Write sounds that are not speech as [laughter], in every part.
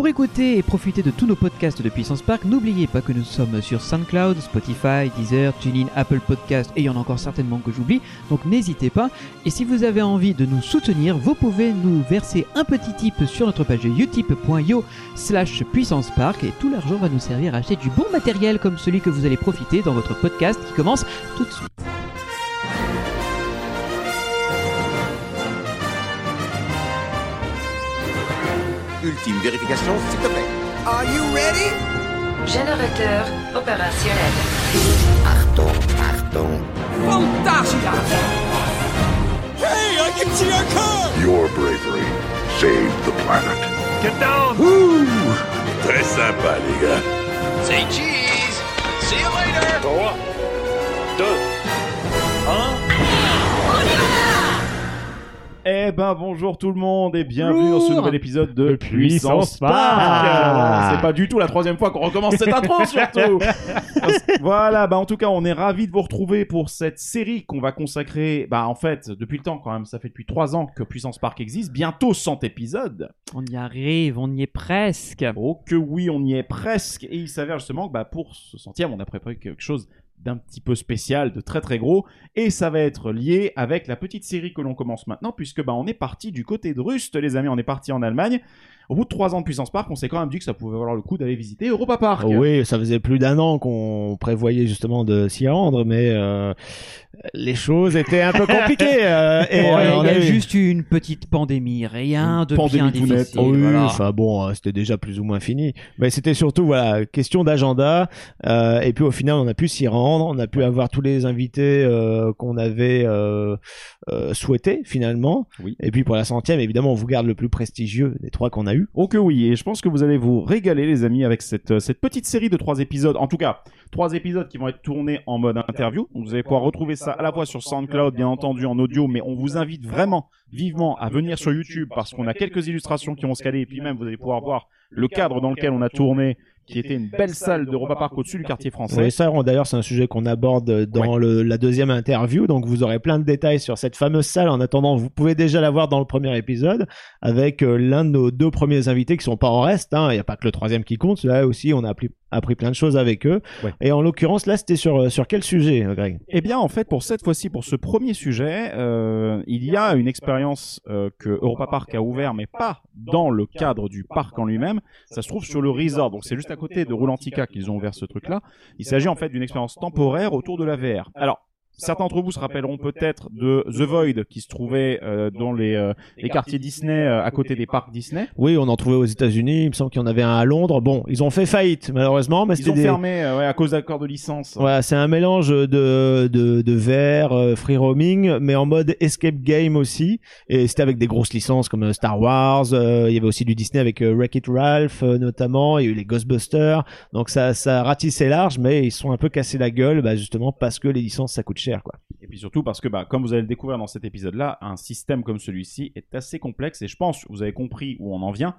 Pour écouter et profiter de tous nos podcasts de Puissance Park, n'oubliez pas que nous sommes sur SoundCloud, Spotify, Deezer, TuneIn, Apple Podcast et il y en a encore certainement que j'oublie, donc n'hésitez pas. Et si vous avez envie de nous soutenir, vous pouvez nous verser un petit tip sur notre page utip.io slash puissance park et tout l'argent va nous servir à acheter du bon matériel comme celui que vous allez profiter dans votre podcast qui commence tout de suite. Ultime vérification, s'il te plaît. Are you ready? Générateur opérationnel. Achtung, Achtung. Fantasia! Hey, I can see our car! Your bravery saved the planet. Get down! Woo! Très sympa, les gars. Say cheese! See you later! 3, 2, Eh ben bonjour tout le monde et bienvenue dans ce nouvel épisode de Puissance Puissance Park. C'est pas du tout la troisième fois qu'on recommence cette intro [laughs] surtout. voilà, bah en tout cas on est ravis de vous retrouver pour cette série qu'on va consacrer, bah en fait depuis le temps quand même, ça fait depuis trois ans que Puissance Park existe, bientôt 100 épisodes. On y arrive, on y est presque. Oh que oui, on y est presque et il s'avère justement que bah pour ce centième on a préparé quelque chose d'un petit peu spécial, de très très gros, et ça va être lié avec la petite série que l'on commence maintenant, puisque bah, on est parti du côté de Rust, les amis, on est parti en Allemagne. Au bout de trois ans de Puissance Park, on s'est quand même dit que ça pouvait valoir le coup d'aller visiter Europa Park. Oui, ça faisait plus d'un an qu'on prévoyait justement de s'y rendre, mais euh, les choses étaient un peu [laughs] compliquées. euh, et Ouais, euh, on il y a juste eu une petite pandémie, rien Une de pandémie bien difficile. Oui, voilà. enfin bon, euh, c'était déjà plus ou moins fini. Mais c'était surtout voilà question d'agenda. euh, et puis au final, on a pu s'y rendre, on a pu avoir tous les invités euh, qu'on avait euh, souhaités finalement. Oui. Et puis pour la centième, évidemment, on vous garde le plus prestigieux des trois qu'on a eu. Oh que oui, et je pense que vous allez vous régaler les amis avec cette, euh, cette petite série de trois épisodes, en tout cas trois épisodes qui vont être tournés en mode interview. Vous allez pouvoir retrouver ça à la fois sur SoundCloud bien entendu en audio, mais on vous invite vraiment vivement à venir sur YouTube parce qu'on a quelques illustrations qui vont se caler et puis même vous allez pouvoir voir le cadre dans lequel on a tourné qui était une belle salle d'Europa Park au-dessus du quartier français. Oui, ça, d'ailleurs, c'est un sujet qu'on aborde dans le- la deuxième interview. Donc, vous aurez plein de détails sur cette fameuse salle. En attendant, vous pouvez déjà la voir dans le premier épisode avec euh, l'un de nos deux premiers invités qui sont pas en reste. hein. Il n'y a pas que le troisième qui compte. Là aussi, on a appris, appris plein de choses avec eux. Ouais. Et en l'occurrence, là, c'était sur, sur quel sujet, euh, Greg? Eh bien, en fait, pour cette fois-ci, pour ce premier sujet, euh, il y a une expérience euh, que Europa Park a ouvert, mais pas dans le cadre du parc en lui-même. Ça se trouve sur le resort, donc c'est juste à côté de Roulantica qu'ils ont ouvert ce truc-là. Il s'agit en fait d'une expérience temporaire autour de la VR. Alors. Certains d'entre vous se rappelleront peut-être de The Void qui se trouvait euh, dans les, euh, les quartiers Disney euh, à côté des parcs Disney. Oui, on en trouvait aux États-Unis. Il me semble qu'il y en avait un à Londres. Bon, ils ont fait faillite, malheureusement. Mais Ils ont des... fermé euh, ouais, à cause d'accords de licence. Voilà, c'est un mélange de, de, de VR, euh, free roaming, mais en mode escape game aussi. Et c'était avec des grosses licences comme euh, Star Wars. euh, il y avait aussi du Disney avec Wreck-It Ralph euh, notamment. Il y a eu les Ghostbusters. Donc ça, ça ratissait large, mais ils sont un peu cassés la gueule, bah, justement parce que les licences ça coûte cher, Et puis surtout parce que, bah, comme vous allez le découvrir dans cet épisode-là, un système comme celui-ci est assez complexe et je pense vous avez compris où on en vient.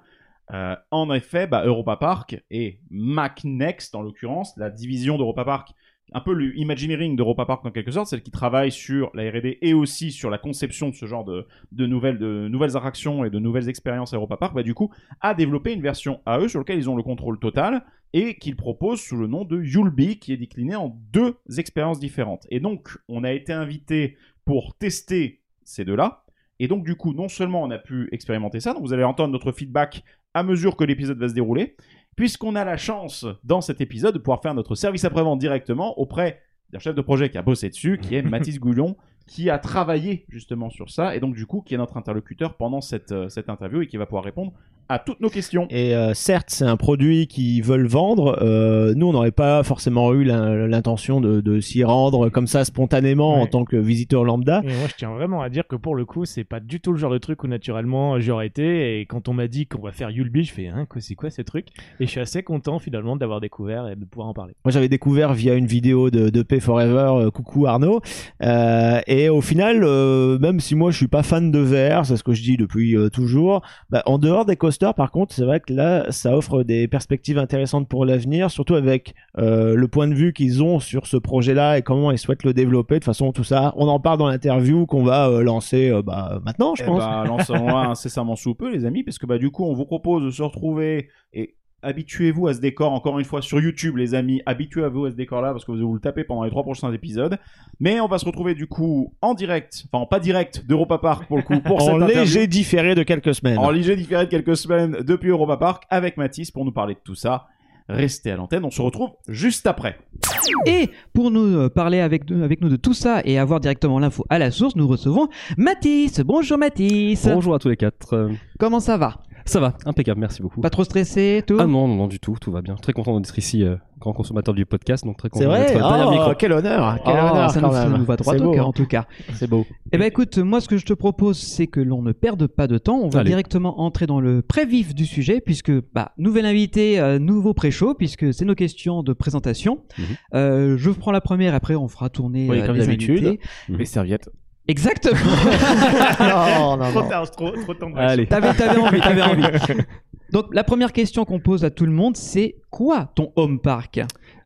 Euh, en effet, bah, Europa Park et MacNext, en l'occurrence, la division d'Europa Park, un peu le Imagineering d'Europa Park en quelque sorte, celle qui travaille sur la R&D et aussi sur la conception de ce genre de, nouvelles, de nouvelles attractions et de nouvelles expériences à Europa Park, bah, du coup, a développé une version eux sur laquelle ils ont le contrôle total et qu'ils proposent sous le nom de Yulby, qui est décliné en deux expériences différentes. Et donc, on a été invité pour tester ces deux-là. Et donc, du coup, non seulement on a pu expérimenter ça, donc vous allez entendre notre feedback à mesure que l'épisode va se dérouler, puisqu'on a la chance, dans cet épisode, de pouvoir faire notre service après-vente directement auprès d'un chef de projet qui a bossé dessus, qui est [laughs] Mathis Gouillon, qui a travaillé justement sur ça, et donc du coup, qui est notre interlocuteur pendant cette, euh, cette interview et qui va pouvoir répondre à toutes nos questions. Et euh, certes, c'est un produit qu'ils veulent vendre. Euh, nous, on n'aurait pas forcément eu l'in- l'intention de, de s'y rendre comme ça spontanément en tant que visiteur lambda. Et moi, je tiens vraiment à dire que pour le coup, c'est pas du tout le genre de truc où naturellement j'aurais été. Et quand on m'a dit qu'on va faire Yulby, je fais hein, c'est quoi ce truc? Et je suis assez content finalement d'avoir découvert et de pouvoir en parler. Moi, j'avais découvert via une vidéo de, de Pay Forever, euh, coucou Arnaud. Et au final, même si moi je suis pas fan de VR, c'est ce que je dis depuis toujours, bah, en dehors des par contre, c'est vrai que là, ça offre des perspectives intéressantes pour l'avenir, surtout avec euh, le point de vue qu'ils ont sur ce projet-là et comment ils souhaitent le développer. De toute façon, tout ça, on en parle dans l'interview qu'on va euh, lancer euh, bah, maintenant, je Eh pense. bah, [laughs] lançons-la incessamment sous peu, les amis, parce que bah, du coup, on vous propose de se retrouver et habituez-vous à ce décor, encore une fois, sur YouTube, les amis. Habituez-vous à ce décor-là, parce que vous allez vous le taper pendant les trois prochains épisodes. Mais on va se retrouver, du coup, en direct, enfin, pas direct, d'Europa Park, pour le coup, pour [laughs] en cette interview. léger différé de quelques semaines. En léger différé de quelques semaines depuis Europa Park, avec Mathis, pour nous parler de tout ça. Restez à l'antenne, on se retrouve juste après. Et pour nous euh, parler avec, avec nous de tout ça et avoir directement l'info à la source, nous recevons Mathis. Bonjour Mathis. Bonjour à tous les quatre. Comment ça va? Ça va, impeccable, merci beaucoup. Pas trop stressé, tout Ah non, non, non, du tout, tout va bien. Très content d'être ici, euh, grand consommateur du podcast, donc très content C'est vrai d'être derrière le Oh, micro. quel honneur Quel Oh, honneur ça, quand nous, ça même. nous va droit C'est au beau, cœur en tout cas. C'est beau. Eh ben écoute, moi ce que je te propose, c'est que l'on ne perde pas de temps. On va Allez. directement entrer dans le pré-vif du sujet, puisque bah nouvel invité, euh, nouveau pré-show, puisque c'est nos questions de présentation. Mhm. Euh, je prends la première, après on fera tourner Oui, euh, comme les d'habitude. invités. Les serviettes. Exactement. [laughs] non, non, non. tard, trop, trop tendre. Allez. T'avais, t'avais envie, t'avais envie. [laughs] Donc la première question qu'on pose à tout le monde, c'est quoi ton home park?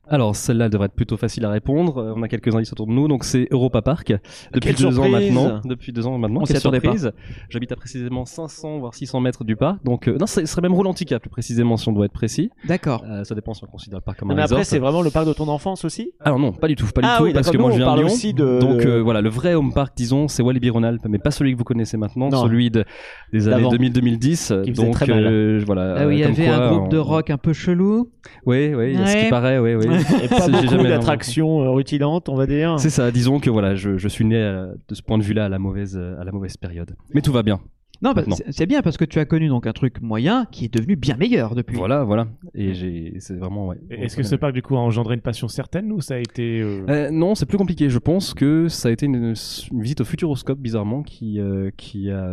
Alors, celle-là devrait être plutôt facile à répondre. Euh, On a quelques indices autour de nous. Donc, c'est Europa Park. Depuis Quelle deux ans surprise maintenant. Depuis deux ans maintenant. On s'y Quelle attendait pas. surprise. J'habite à précisément 500 voire 600 mètres du parc. Donc, euh, non, ce serait même Rolantica plus précisément si on doit être précis. D'accord. Euh, ça dépend si on considère le parc comme un mais après, resort. c'est vraiment le parc de ton enfance aussi? Alors non, pas du tout, pas du Ah tout, oui, parce d'accord. que moi Nous, je on viens de parle Lyon. aussi de- Donc euh, voilà, le vrai home park, disons, c'est Walibi Rhône-Alpes, mais pas celui que vous connaissez maintenant, Non. celui de, des années D'avant. 2000-2010. Qui faisait Donc très mal. euh, voilà. Ah oui, il y comme avait quoi, un groupe de on- rock un peu chelou. Oui, oui, il y a ce Ouais. qui paraît, oui, oui. [laughs] Et pas beaucoup d'attractions euh, rutilantes, on va dire. C'est ça, disons que voilà, je, je suis né euh, de ce point de vue-là à la mauvaise, euh, à la mauvaise période. Mais tout va bien. Non, bah, c'est bien parce que tu as connu donc un truc moyen qui est devenu bien meilleur depuis. Voilà, voilà. Et j'ai, c'est vraiment, ouais. Est-ce que ce parc, du coup, a engendré une passion certaine ou ça a été. euh, Euh, non, c'est plus compliqué. Je pense que ça a été une, une visite au Futuroscope, bizarrement, qui, euh, qui a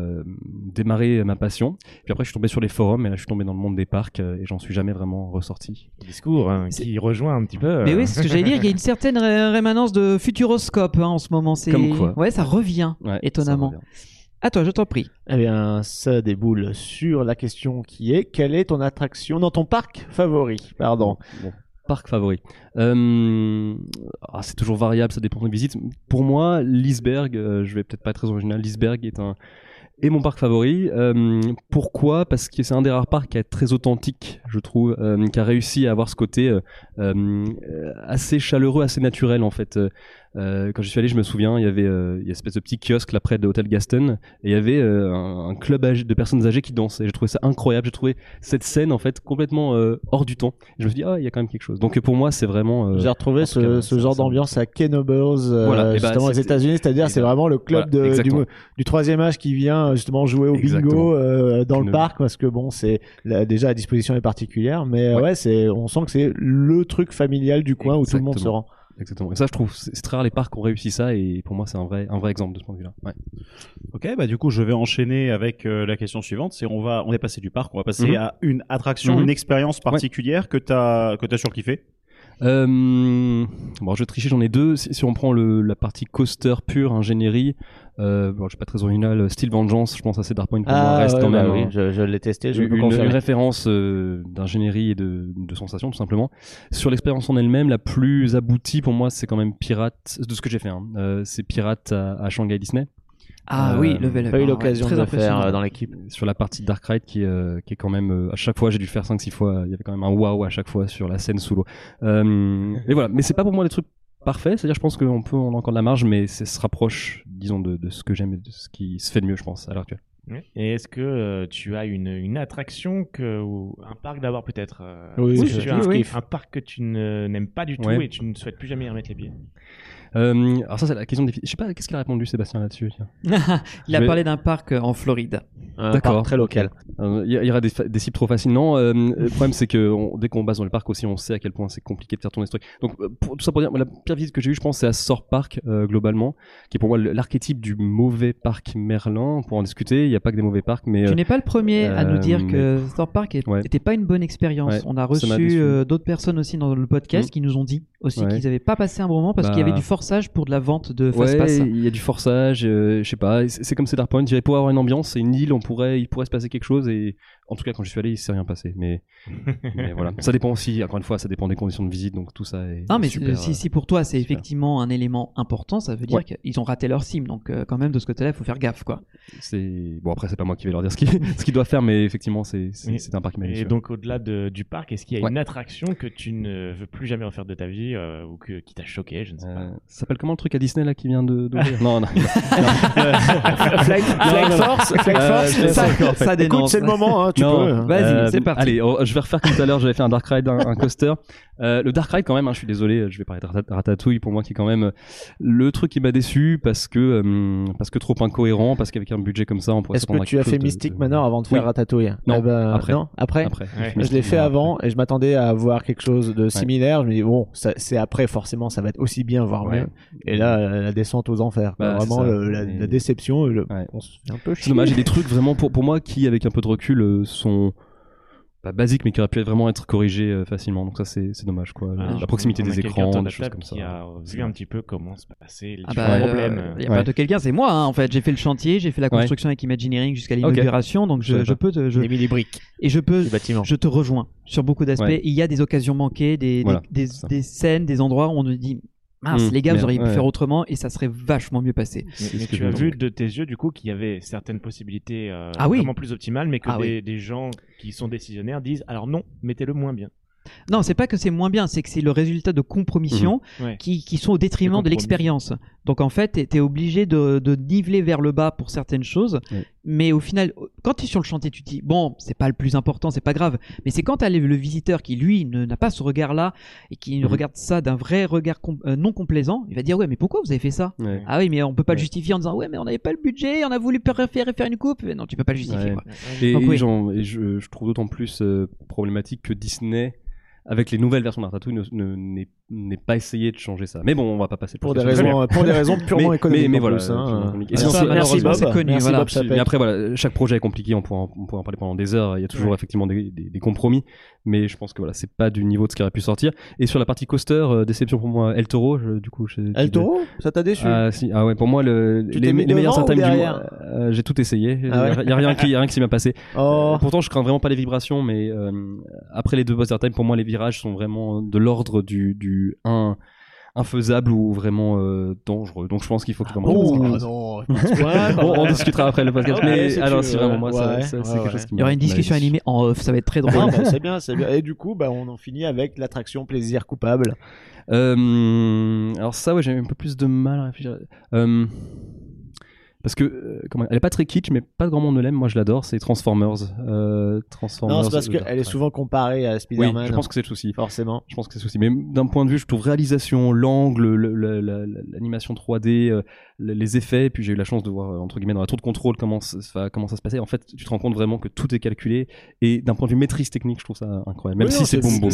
démarré ma passion. Puis après, je suis tombé sur les forums, et là, je suis tombé dans le monde des parcs, euh, et j'en suis jamais vraiment ressorti. discours hein, qui rejoint un petit peu. euh, Mais oui, c'est ce que j'allais dire. Il y a une [laughs] certaine ré- rémanence de futuroscope hein, en ce moment. C'est... Comme quoi. Ouais, ça revient. Ouais, Étonnamment. ça revient. À toi, je t'en prie. Eh bien, ça déboule sur la question qui est quelle est ton attraction dans ton parc favori? Pardon. Bon, parc favori. Euh, ah, c'est toujours variable, ça dépend des visites. Pour moi, Lisberg, euh, je vais peut-être pas être très original, Lisberg est un est mon parc favori. Euh, pourquoi? Parce que c'est un des rares parcs qui est très authentique, je trouve, euh, qui a réussi à avoir ce côté euh, euh, assez chaleureux, assez naturel en fait. Euh, quand je suis allé, je me souviens, il y avait euh, il y a une espèce de petit kiosque là près de l'hôtel Gaston et il y avait euh, un, un club âgé- de personnes âgées qui dansaient. J'ai trouvé ça incroyable. J'ai trouvé cette scène en fait complètement euh, hors du temps. Et je me suis dit ah il y a quand même quelque chose. Donc pour moi c'est vraiment. euh, J'ai retrouvé ce, cas, ce ça- genre d'ambiance à Kenobles, euh, Voilà, et bah, justement aux États-Unis, c'est-à-dire et c'est vraiment le club voilà, de- du, troisième âge qui vient justement jouer au bingo euh, dans le parc parce que bon c'est déjà la disposition est particulière, mais Ouais. ouais, c'est on sent que c'est le truc familial du coin où tout le monde se rend. Exactement. Et ça, je trouve, c'est très rare les parcs ont réussi ça, et pour moi, c'est un vrai, un vrai exemple de ce point de vue-là. Ouais. Ok, bah du coup, je vais enchaîner avec euh, la question suivante. C'est on va, on est passé du parc, on va passer Mhm. à une attraction, Mhm. une expérience particulière que t'as que t'as surkiffé. Euh, bon, je vais tricher, j'en ai deux. Si, si on prend le, la partie coaster pure, ingénierie, euh, bon, je suis pas très original. Style Vengeance, je pense à Cedar Point moi reste ouais, quand bah même oui, un- je, je l'ai testé, je une, confirmer. une référence euh, d'ingénierie et de, de sensations tout simplement. Sur l'expérience en elle-même, la plus aboutie pour moi, c'est quand même Pirate, de ce que j'ai fait, hein. Euh, c'est Pirate à, à Shanghai Disney. Ah Euh, oui, level up. Pas eu hein, l'occasion ouais, de très le faire impressionnant. euh, dans l'équipe. sur la partie Dark Ride qui, est, euh, qui est quand même euh, à chaque fois j'ai dû le faire 5-6 fois il y avait quand même un waouh à chaque fois sur la scène sous l'eau euh, et voilà mais c'est pas pour moi des trucs parfaits c'est à dire je pense qu'on peut on a encore de la marge mais ça se rapproche disons de, de ce que j'aime et de ce qui se fait de mieux je pense à l'heure actuelle Et est-ce que euh, tu as une, une attraction que, ou un parc d'abord peut-être euh, Oui, oui, un, oui. un parc que tu n'aimes pas du tout Ouais. et tu ne souhaites plus jamais y remettre les pieds? Euh, alors ça c'est la question des je sais pas qu'est-ce qu'il a répondu Sébastien là-dessus. [laughs] Il a vais- parlé d'un parc euh, en Floride. D'accord. très local. Euh, Il y, aura des, des cibles trop faciles. Non, euh, le problème c'est que on- dès qu'on base dans le parc aussi, on sait à quel point c'est compliqué de faire tourner ce truc. Donc pour, tout ça pour dire, la pire visite que j'ai eue, je pense, c'est à Sort Park euh, globalement, qui est pour moi l'archétype du mauvais parc Merlin. Pour en discuter, il n'y a pas que des mauvais parcs, mais Tu euh, n'es pas le premier à nous dire que Thor Park Ouais. n'était pas une bonne expérience. Ouais, On a reçu euh, d'autres personnes aussi dans le podcast Mm. qui nous ont dit aussi Ouais. qu'ils n'avaient pas passé un bon moment parce qu'il y avait Bah. du forçage pour de la vente de fast pass. Il y a du forçage, euh, je sais pas. C'est comme Cedar Point. Je pour avoir une ambiance, c'est une île, on pourrait, il pourrait se passer quelque chose et En tout cas, quand je suis allé, il s'est rien passé. Mais, [laughs] mais voilà. Ça dépend aussi, encore une fois, ça dépend des conditions de visite, donc tout ça est. Non, mais super, si, euh, si pour toi c'est effectivement un élément important, ça veut dire Ouais. qu'ils ont raté leur sim. Donc, euh, quand même, de ce côté-là, il faut faire gaffe, quoi. C'est bon après c'est pas moi qui vais leur dire ce qu'ils [laughs] doivent faire mais effectivement c'est un parc qui m'a Et donc, au-delà de- du parc, est-ce qu'il y a Ouais. une attraction que tu ne veux plus jamais refaire de ta vie euh, ou que, qui t'a choqué Je ne sais Euh, pas. ça s'appelle comment le truc à Disney là qui vient de d'ouvrir? [laughs] Non non. Flight, Force, Force, ça, dénonce. Écoute, c'est le moment, hein, tu Non, peux. hein. Vas-y, Euh, c'est parti. Allez, oh, je vais refaire comme tout à l'heure. J'avais fait un Dark Ride, un, un coaster. Euh, le Dark Ride, quand même, hein, je suis désolé, je vais parler de Rat- Ratatouille pour moi, qui est quand même euh, le truc qui m'a déçu parce que euh, parce que trop incohérent, parce qu'avec un budget comme ça, on pourrait Est-ce que tu as fait Mystic de- Manor avant de faire Oui. Ratatouille Non, Eh ben, après. Non, après. Après. Ouais. Je l'ai fait avant et je m'attendais à voir quelque chose de similaire. Je me dis bon, c'est après forcément, ça va être aussi bien, voire Ouais. mieux. Et là, la, descente aux enfers. Bah, vraiment le- la, Et- la déception. et Le... Ouais. On se fait un peu C'est dommage, il y a des trucs vraiment pour, pour moi qui, avec un peu de recul, euh, sont pas basiques, mais qui auraient pu vraiment être corrigés euh, facilement. Donc ça, c'est c'est dommage, quoi. La- Alors, la proximité des écrans, de des choses comme ça. qui a vu un petit peu comment se passaient les Ah bah, problèmes. euh, y a Ouais. pas de quelqu'un, c'est moi, hein, en fait. J'ai fait le chantier, j'ai fait la Ouais. construction avec Imagineering jusqu'à l'inauguration, donc Je je, peux te, je, J'ai mis les briques et je peux, je te rejoins sur beaucoup d'aspects. Ouais. Il y a des occasions manquées, des, des- Voilà, des scènes, des endroits où on nous dit, mince, Mmh, les gars, vous auriez pu ouais. faire autrement et ça serait vachement mieux passé. Mais, tu as vu de tes yeux du coup qu'il y avait certaines possibilités euh, Ah oui. vraiment plus optimales, mais que Ah des, des gens qui sont décisionnaires disent alors non, mettez-le moins bien. Non, c'est pas que c'est moins bien, c'est que c'est le résultat de compromissions Ouais. qui, qui sont au détriment De l'expérience. Donc en fait, t'es es obligé de, de niveler vers le bas pour certaines choses, Ouais. Mais au final, quand tu es sur le chantier, tu te dis bon, c'est pas le plus important, c'est pas grave. Mais c'est quand t'as le, le visiteur qui lui ne- n'a pas ce regard-là et qui Mhm. regarde ça d'un vrai regard com- euh, non complaisant, il va dire ouais, mais pourquoi vous avez fait ça? Ouais. Ah oui, mais on peut pas le justifier en disant ouais, mais on n'avait pas le budget, on a voulu faire faire, faire une coupe. Non, tu peux pas le justifier. Ouais. quoi. Et, Donc et oui. j'en- et je, je trouve d'autant plus euh, problématique que Disney, avec les nouvelles versions de Ratatouille, ne- ne- n'est pas essayé de changer ça. Mais bon, on va pas passer Pour des raisons, pour des raisons purement mais, économiques. Mais, mais voilà, hein. merci Bob, c'est connu, merci voilà. Bob. Mais après, voilà, chaque projet est compliqué, on pourra en, on pourra en parler pendant des heures. Il y a toujours Ouais. effectivement des, des- des compromis, mais je pense que voilà, c'est pas du niveau de ce qui aurait pu sortir. Et sur la partie coaster, euh, déception pour moi, El Toro, je- du coup. je- El Toro, ça t'a déçu ah, si, ah ouais, pour moi, le, Tu les, les meilleurs du mois, euh, j'ai tout essayé. Il Ah ouais y a rien qui, y a rien qui m'a passé. [laughs] Oh, pourtant, je crains vraiment pas les vibrations, mais euh, après les deux boss airtime, pour moi, les virages sont vraiment de l'ordre du, du 1 infaisable ou vraiment euh, dangereux. Donc, je pense qu'il faut que vraiment. oh non, Bon, on discutera après le podcast. Ouais, mais alors, si vraiment moi, ça, ouais, ça, c'est ouais, quelque chose ouais. qui Il y aura une discussion animée en off, ça va être très drôle. Ah, bah, c'est bien, c'est bien. Et du coup, bah, on en finit avec l'attraction plaisir coupable. Euh, alors ça, ouais, j'ai un peu plus de mal à réfléchir. Euh, parce que, euh, comment, elle est pas très kitsch, mais pas grand monde ne l'aime. Moi, je l'adore. C'est Transformers. Euh, Transformers. Non, c'est parce euh, qu'elle est ouais. souvent comparée à Oui, Spider-Man. je pense que c'est le souci. Forcément. Je pense que c'est le souci. Mais d'un point de vue, je trouve réalisation, l'angle, le- le- la- la- l'animation 3D, euh, le- les effets. Puis j'ai eu la chance de voir, euh, entre guillemets, dans la tour de contrôle, comment ça, ça- comment ça se passait. En fait, tu te rends compte vraiment que tout est calculé. Et d'un point de vue maîtrise technique, je trouve ça incroyable. Même Oui, si c'est boom boom.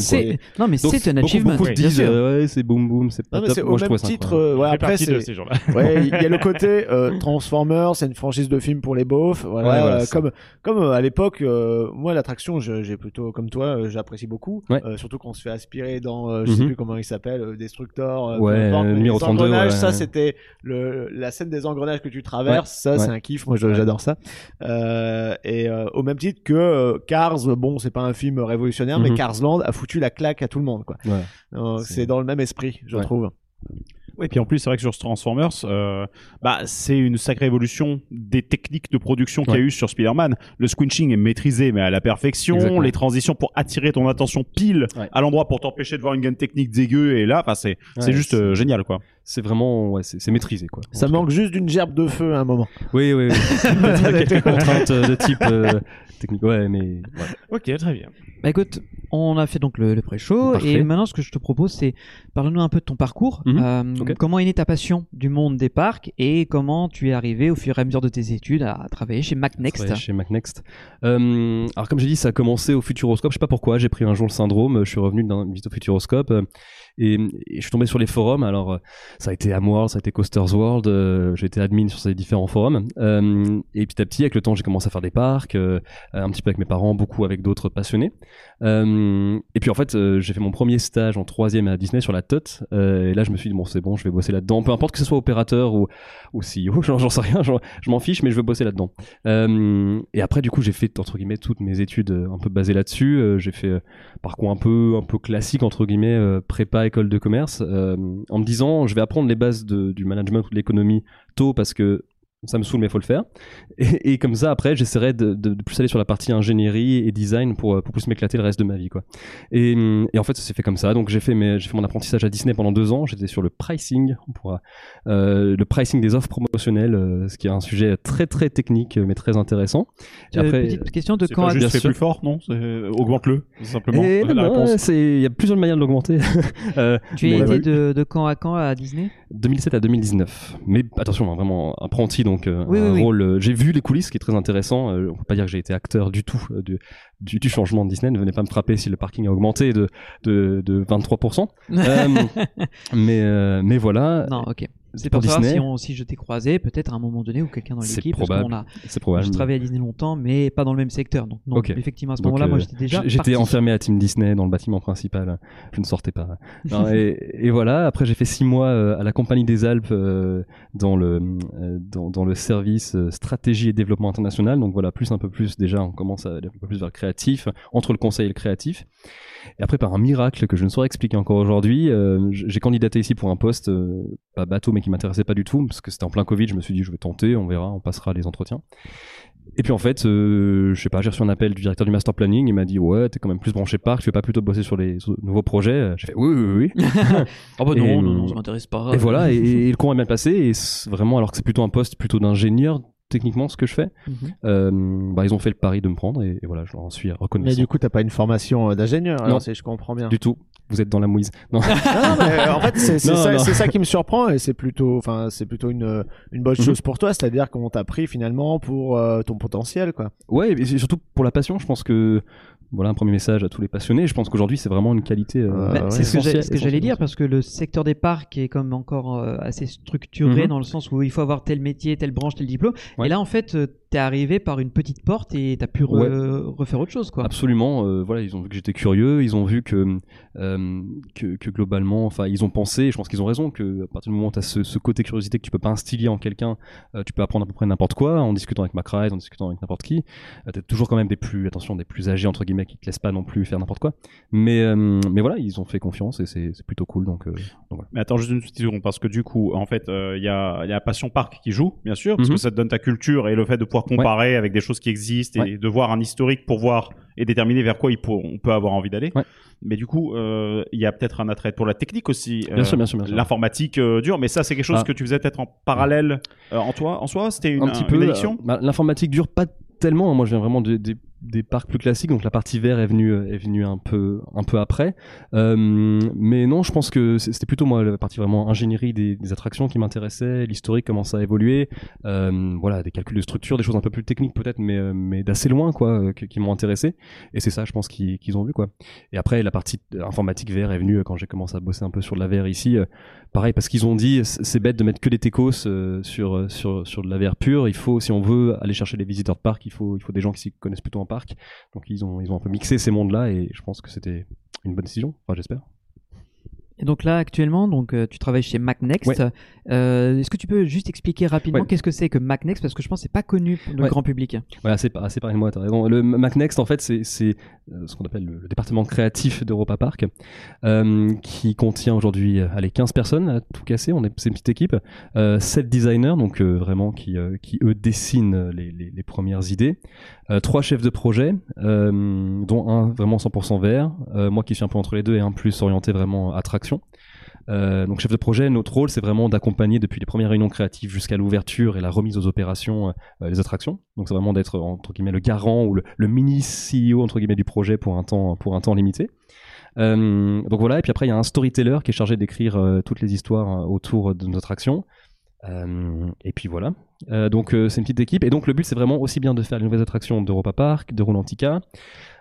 Non, mais c'est un beaucoup- achievement. Beaucoup Oui, disent, euh, ouais, c'est boom boom, c'est pas top. Moi, je trouvais ça euh, après, il y a le côté euh, Transformers, c'est une franchise de films pour les beaufs. Voilà, Ouais, voilà, euh, comme comme euh, à l'époque, euh, moi l'attraction, j'ai plutôt comme toi, j'apprécie beaucoup. Ouais. Euh, surtout quand on se fait aspirer dans, je sais Mhm. plus comment il s'appelle, Destructor. Ouais, les 32, engrenages, ça c'était le la scène des engrenages que tu traverses. ça, c'est un kiff. Moi, j'adore ça. Et au même titre que Cars, bon, c'est pas un film révolutionnaire, mais Mhm. Cars Land a foutu la claque à tout le monde, quoi. C'est- dans le même esprit, je trouve. Oui, puis en plus, c'est vrai que sur Transformers, euh, bah, c'est une sacrée évolution des techniques de production qu'il y a Ouais. eu sur Spider-Man. Le squinching est maîtrisé, mais à la perfection. Exactement. Les transitions pour attirer ton attention pile Ouais. à l'endroit pour t'empêcher de voir une gamme technique dégueu. Et là, enfin, c'est c'est Ouais, juste euh, génial, quoi. C'est vraiment, ouais, c'est maîtrisé, quoi. Ça manque juste d'une gerbe de feu à un moment. Oui, oui, oui. [laughs] Quelques contraintes [laughs] euh, de type euh, technique. Ouais, mais. ouais. Ok, très bien. Bah écoute, on a fait donc le, le pré-show et maintenant ce que je te propose c'est parle-nous un peu de ton parcours. Mhm. Euh. Comment est née ta passion du monde des parcs et comment tu es arrivé au fur et à mesure de tes études à travailler chez MacNext. chez MacNext. Euh, alors comme j'ai dit, ça a commencé au Futuroscope. Je sais pas pourquoi. J'ai pris un jour le syndrome. Je suis revenu d'une visite au Futuroscope. Et, je suis tombé sur les forums. Alors, euh, ça a été Amworld, ça a été Coasters World. euh, j'ai été admin sur ces différents forums. Euh, et petit à petit, avec le temps, j'ai commencé à faire des parcs, euh, un petit peu avec mes parents, beaucoup avec d'autres passionnés. Euh, et puis en fait, j'ai fait mon premier stage en troisième à Disney sur la TOT. Et là, je me suis dit bon, c'est bon, je vais bosser là-dedans. Peu importe que ce soit opérateur ou ou CEO, [laughs] j'en sais rien, je m'en fiche, mais je veux bosser là-dedans. Et après, du coup, j'ai fait entre guillemets toutes mes études un peu basées là-dessus. J'ai fait euh, parcours un peu un peu classique entre guillemets, prépa école de commerce, euh, en me disant je vais apprendre les bases du management ou de l'économie tôt parce que ça me saoule mais faut le faire. Et, et comme ça après j'essaierai de, de- de plus aller sur la partie ingénierie et design pour, euh, pour plus m'éclater le reste de ma vie quoi. Et, et en fait ça s'est fait comme ça. Donc j'ai fait mes, fait mon apprentissage à Disney pendant deux ans. J'étais sur le pricing. On pourra euh, le pricing des offres promotionnelles euh, ce qui est un sujet très très technique mais très intéressant. Et Euh, petite question de quand pas à- juste bien fait plus fort, non? Augmente-le, simplement. C'est- il y a plusieurs manières de l'augmenter. [laughs] Euh, Tu as été de, de quand à quand à Disney? 2007 à 2019. Mais attention, hein, vraiment apprenti, donc euh, Oui, un oui, rôle. euh, j'ai vu les coulisses, ce qui est très intéressant. Euh, on peut pas dire que j'ai été acteur du tout du, du, du changement de Disney. Ne venez pas me frapper si le parking a augmenté de de, de 23%. [laughs] Euh, mais mais voilà. Non, ok. C'est Pour pour savoir si, on, si je t'ai croisé, peut-être à un moment donné, ou quelqu'un dans C'est l'équipe. parce probable. a- C'est probable. J'ai travaillé à Disney longtemps, mais pas dans le même secteur. Donc, non, effectivement, à ce moment-là, moi, euh, j'étais déjà. J'étais enfermé à Team Disney dans le bâtiment principal. Je ne sortais pas. Non, [laughs] et, et voilà. Après, j'ai fait six mois euh, à la Compagnie des Alpes euh, dans le dans, dans le service stratégie et développement international. Donc voilà, plus un peu plus déjà, on commence à aller un peu plus vers le créatif, entre le conseil et le créatif. Et après, par un miracle que je ne saurais expliquer encore aujourd'hui, j'ai candidaté ici pour un poste pas bateau, mais qui m'intéressait pas du tout, parce que c'était en plein Covid. Je me suis dit, je vais tenter, on verra, on passera les entretiens. Et puis en fait, euh, je sais pas, j'ai reçu un appel du directeur du master planning. Il m'a dit ouais, t'es quand même plus branché parc, tu veux pas plutôt bosser sur les sur nouveaux projets J'ai fait oui, oui, oui. [laughs] Ah bah Et, non, non, euh, non, ça m'intéresse pas. Et voilà, et, et le courant est bien passé. Et vraiment, alors que c'est plutôt un poste plutôt d'ingénieur techniquement ce que je fais, Mhm. euh, bah, ils ont fait le pari de me prendre et, et voilà, je leur en suis Mais reconnaissant. du coup, t'as pas une formation euh, d'ingénieur, alors Non. si je comprends bien. Du tout, vous êtes dans la mouise. Non. Non, mais euh, en fait, [laughs] c'est ça, qui me surprend et c'est plutôt, enfin, c'est plutôt une, une bonne Mhm. chose pour toi, c'est-à-dire qu'on t'a pris finalement pour euh, ton potentiel, quoi. Ouais, et surtout pour la passion, je pense que voilà un premier message à tous les passionnés. Je pense qu'aujourd'hui c'est vraiment une qualité. euh, Bah, ouais. c'est ce que j'allais dire parce que le secteur des parcs est comme encore euh, assez structuré Mhm. dans le sens où il faut avoir tel métier, telle branche, tel diplôme. Ouais. Et là, en fait, euh, t'es arrivé par une petite porte et t'as pu re- Ouais. refaire autre chose, quoi. Absolument, euh, voilà, ils ont vu que j'étais curieux, ils ont vu que, euh, que, que globalement, enfin, ils ont pensé, et je pense qu'ils ont raison, que à partir du moment où tu as ce, ce côté curiosité que tu peux pas instiller en quelqu'un, euh, tu peux apprendre à peu près n'importe quoi, en discutant avec McRae, en discutant avec n'importe qui. Euh, t'as toujours quand même des plus, attention, des plus âgés, entre guillemets, qui te laissent pas non plus faire n'importe quoi. Mais, euh, mais voilà, ils ont fait confiance et c'est plutôt cool, donc, euh, donc voilà. Mais attends juste une petite seconde, parce que du coup, en fait, euh, il y, a, il y a Passion Park qui joue, bien sûr, parce Mhm. que ça te donne ta culture et le fait de pouvoir comparer avec des choses qui existent et Ouais. de voir un historique pour voir et déterminer vers quoi il peut, on peut avoir envie d'aller. Ouais. Mais du coup, euh, il y a peut-être un attrait pour la technique aussi. Bien sûr, bien sûr, bien sûr. L'informatique euh, dure, mais ça, c'est quelque chose Ah. que tu faisais peut-être en parallèle euh, en toi, en soi. C'était une, un petit peu. euh, bah, L'informatique dure pas tellement. Moi, je viens vraiment de- des- des parcs plus classiques, donc la partie vert est venue euh, est venue un peu un peu après. Euh, mais non, je pense que c'était plutôt moi la partie vraiment ingénierie des, des attractions qui m'intéressait, l'historique comment ça a évolué, euh, voilà des calculs de structure, des choses un peu plus techniques peut-être, mais mais d'assez loin quoi, qui m'ont intéressé. Et c'est ça, je pense qu'ils ont vu quoi. Et après la partie informatique vert est venue quand j'ai commencé à bosser un peu sur de la VR ici. pareil parce qu'ils ont dit c'est bête de mettre que des techos sur sur sur de la VR pure il faut si on veut aller chercher les visiteurs de parc il faut il faut des gens qui s'y connaissent plutôt en parc donc ils ont ils ont un peu mixé ces mondes là et je pense que c'était une bonne décision. Enfin j'espère Et donc là, actuellement, donc euh, tu travailles chez MacNext. Ouais. Euh, Est-ce que tu peux juste expliquer rapidement Ouais. qu'est-ce que c'est que MacNext? Parce que je pense que c'est pas connu pour le Ouais. grand public. Assez, assez pareil moi, raison. Le MacNext, en fait, c'est c'est, euh, ce qu'on appelle le, le département créatif d'Europa Park, euh, qui contient aujourd'hui, euh, allez, 15 personnes à tout casser. On est, c'est une petite équipe. Euh, 7 designers, donc vraiment qui, qui eux dessinent les, les, les premières idées. Trois chefs de projet, dont un vraiment 100% vert, moi qui suis un peu entre les deux et un plus orienté vraiment attraction. Euh, donc chef de projet, notre rôle c'est vraiment d'accompagner depuis les premières réunions créatives jusqu'à l'ouverture et la remise aux opérations euh, les attractions. Donc c'est vraiment d'être entre guillemets le garant ou le, mini CEO entre guillemets du projet pour un temps pour un temps limité. Euh, donc voilà et puis après il y a un storyteller qui est chargé d'écrire euh, toutes les histoires autour de nos attractions. Euh, et puis voilà. Donc c'est une petite équipe et donc le but c'est vraiment aussi bien de faire les nouvelles attractions d'Europa Park, de Rolantica,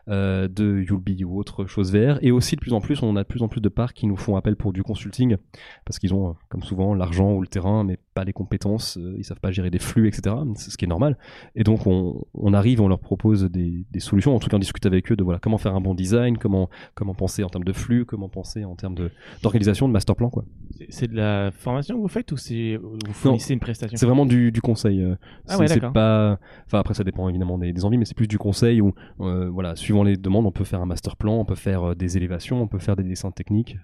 euh, de Yulby ou autre chose VR. Et aussi, de plus en plus, on a de plus en plus de parcs qui nous font appel pour du consulting, parce qu'ils ont, euh, comme souvent, l'argent ou le terrain, mais pas les compétences, euh, ils savent pas gérer des flux, etc. C'est ce qui est normal. Et donc, on, on arrive, on leur propose des, des solutions, en tout cas, on discute avec eux de voilà, comment faire un bon design, comment, comment penser en termes de flux, comment penser en termes de- d'organisation, de, master plan, quoi. C'est- de la formation que vous faites ou c'est vous fournissez une prestation? C'est vraiment du, du conseil. Ah ouais, pas. Enfin après ça dépend évidemment des, des envies, mais c'est plus du conseil où euh, voilà, suivant les demandes, on peut faire un master plan, on peut faire euh, des élévations, on peut faire des dessins techniques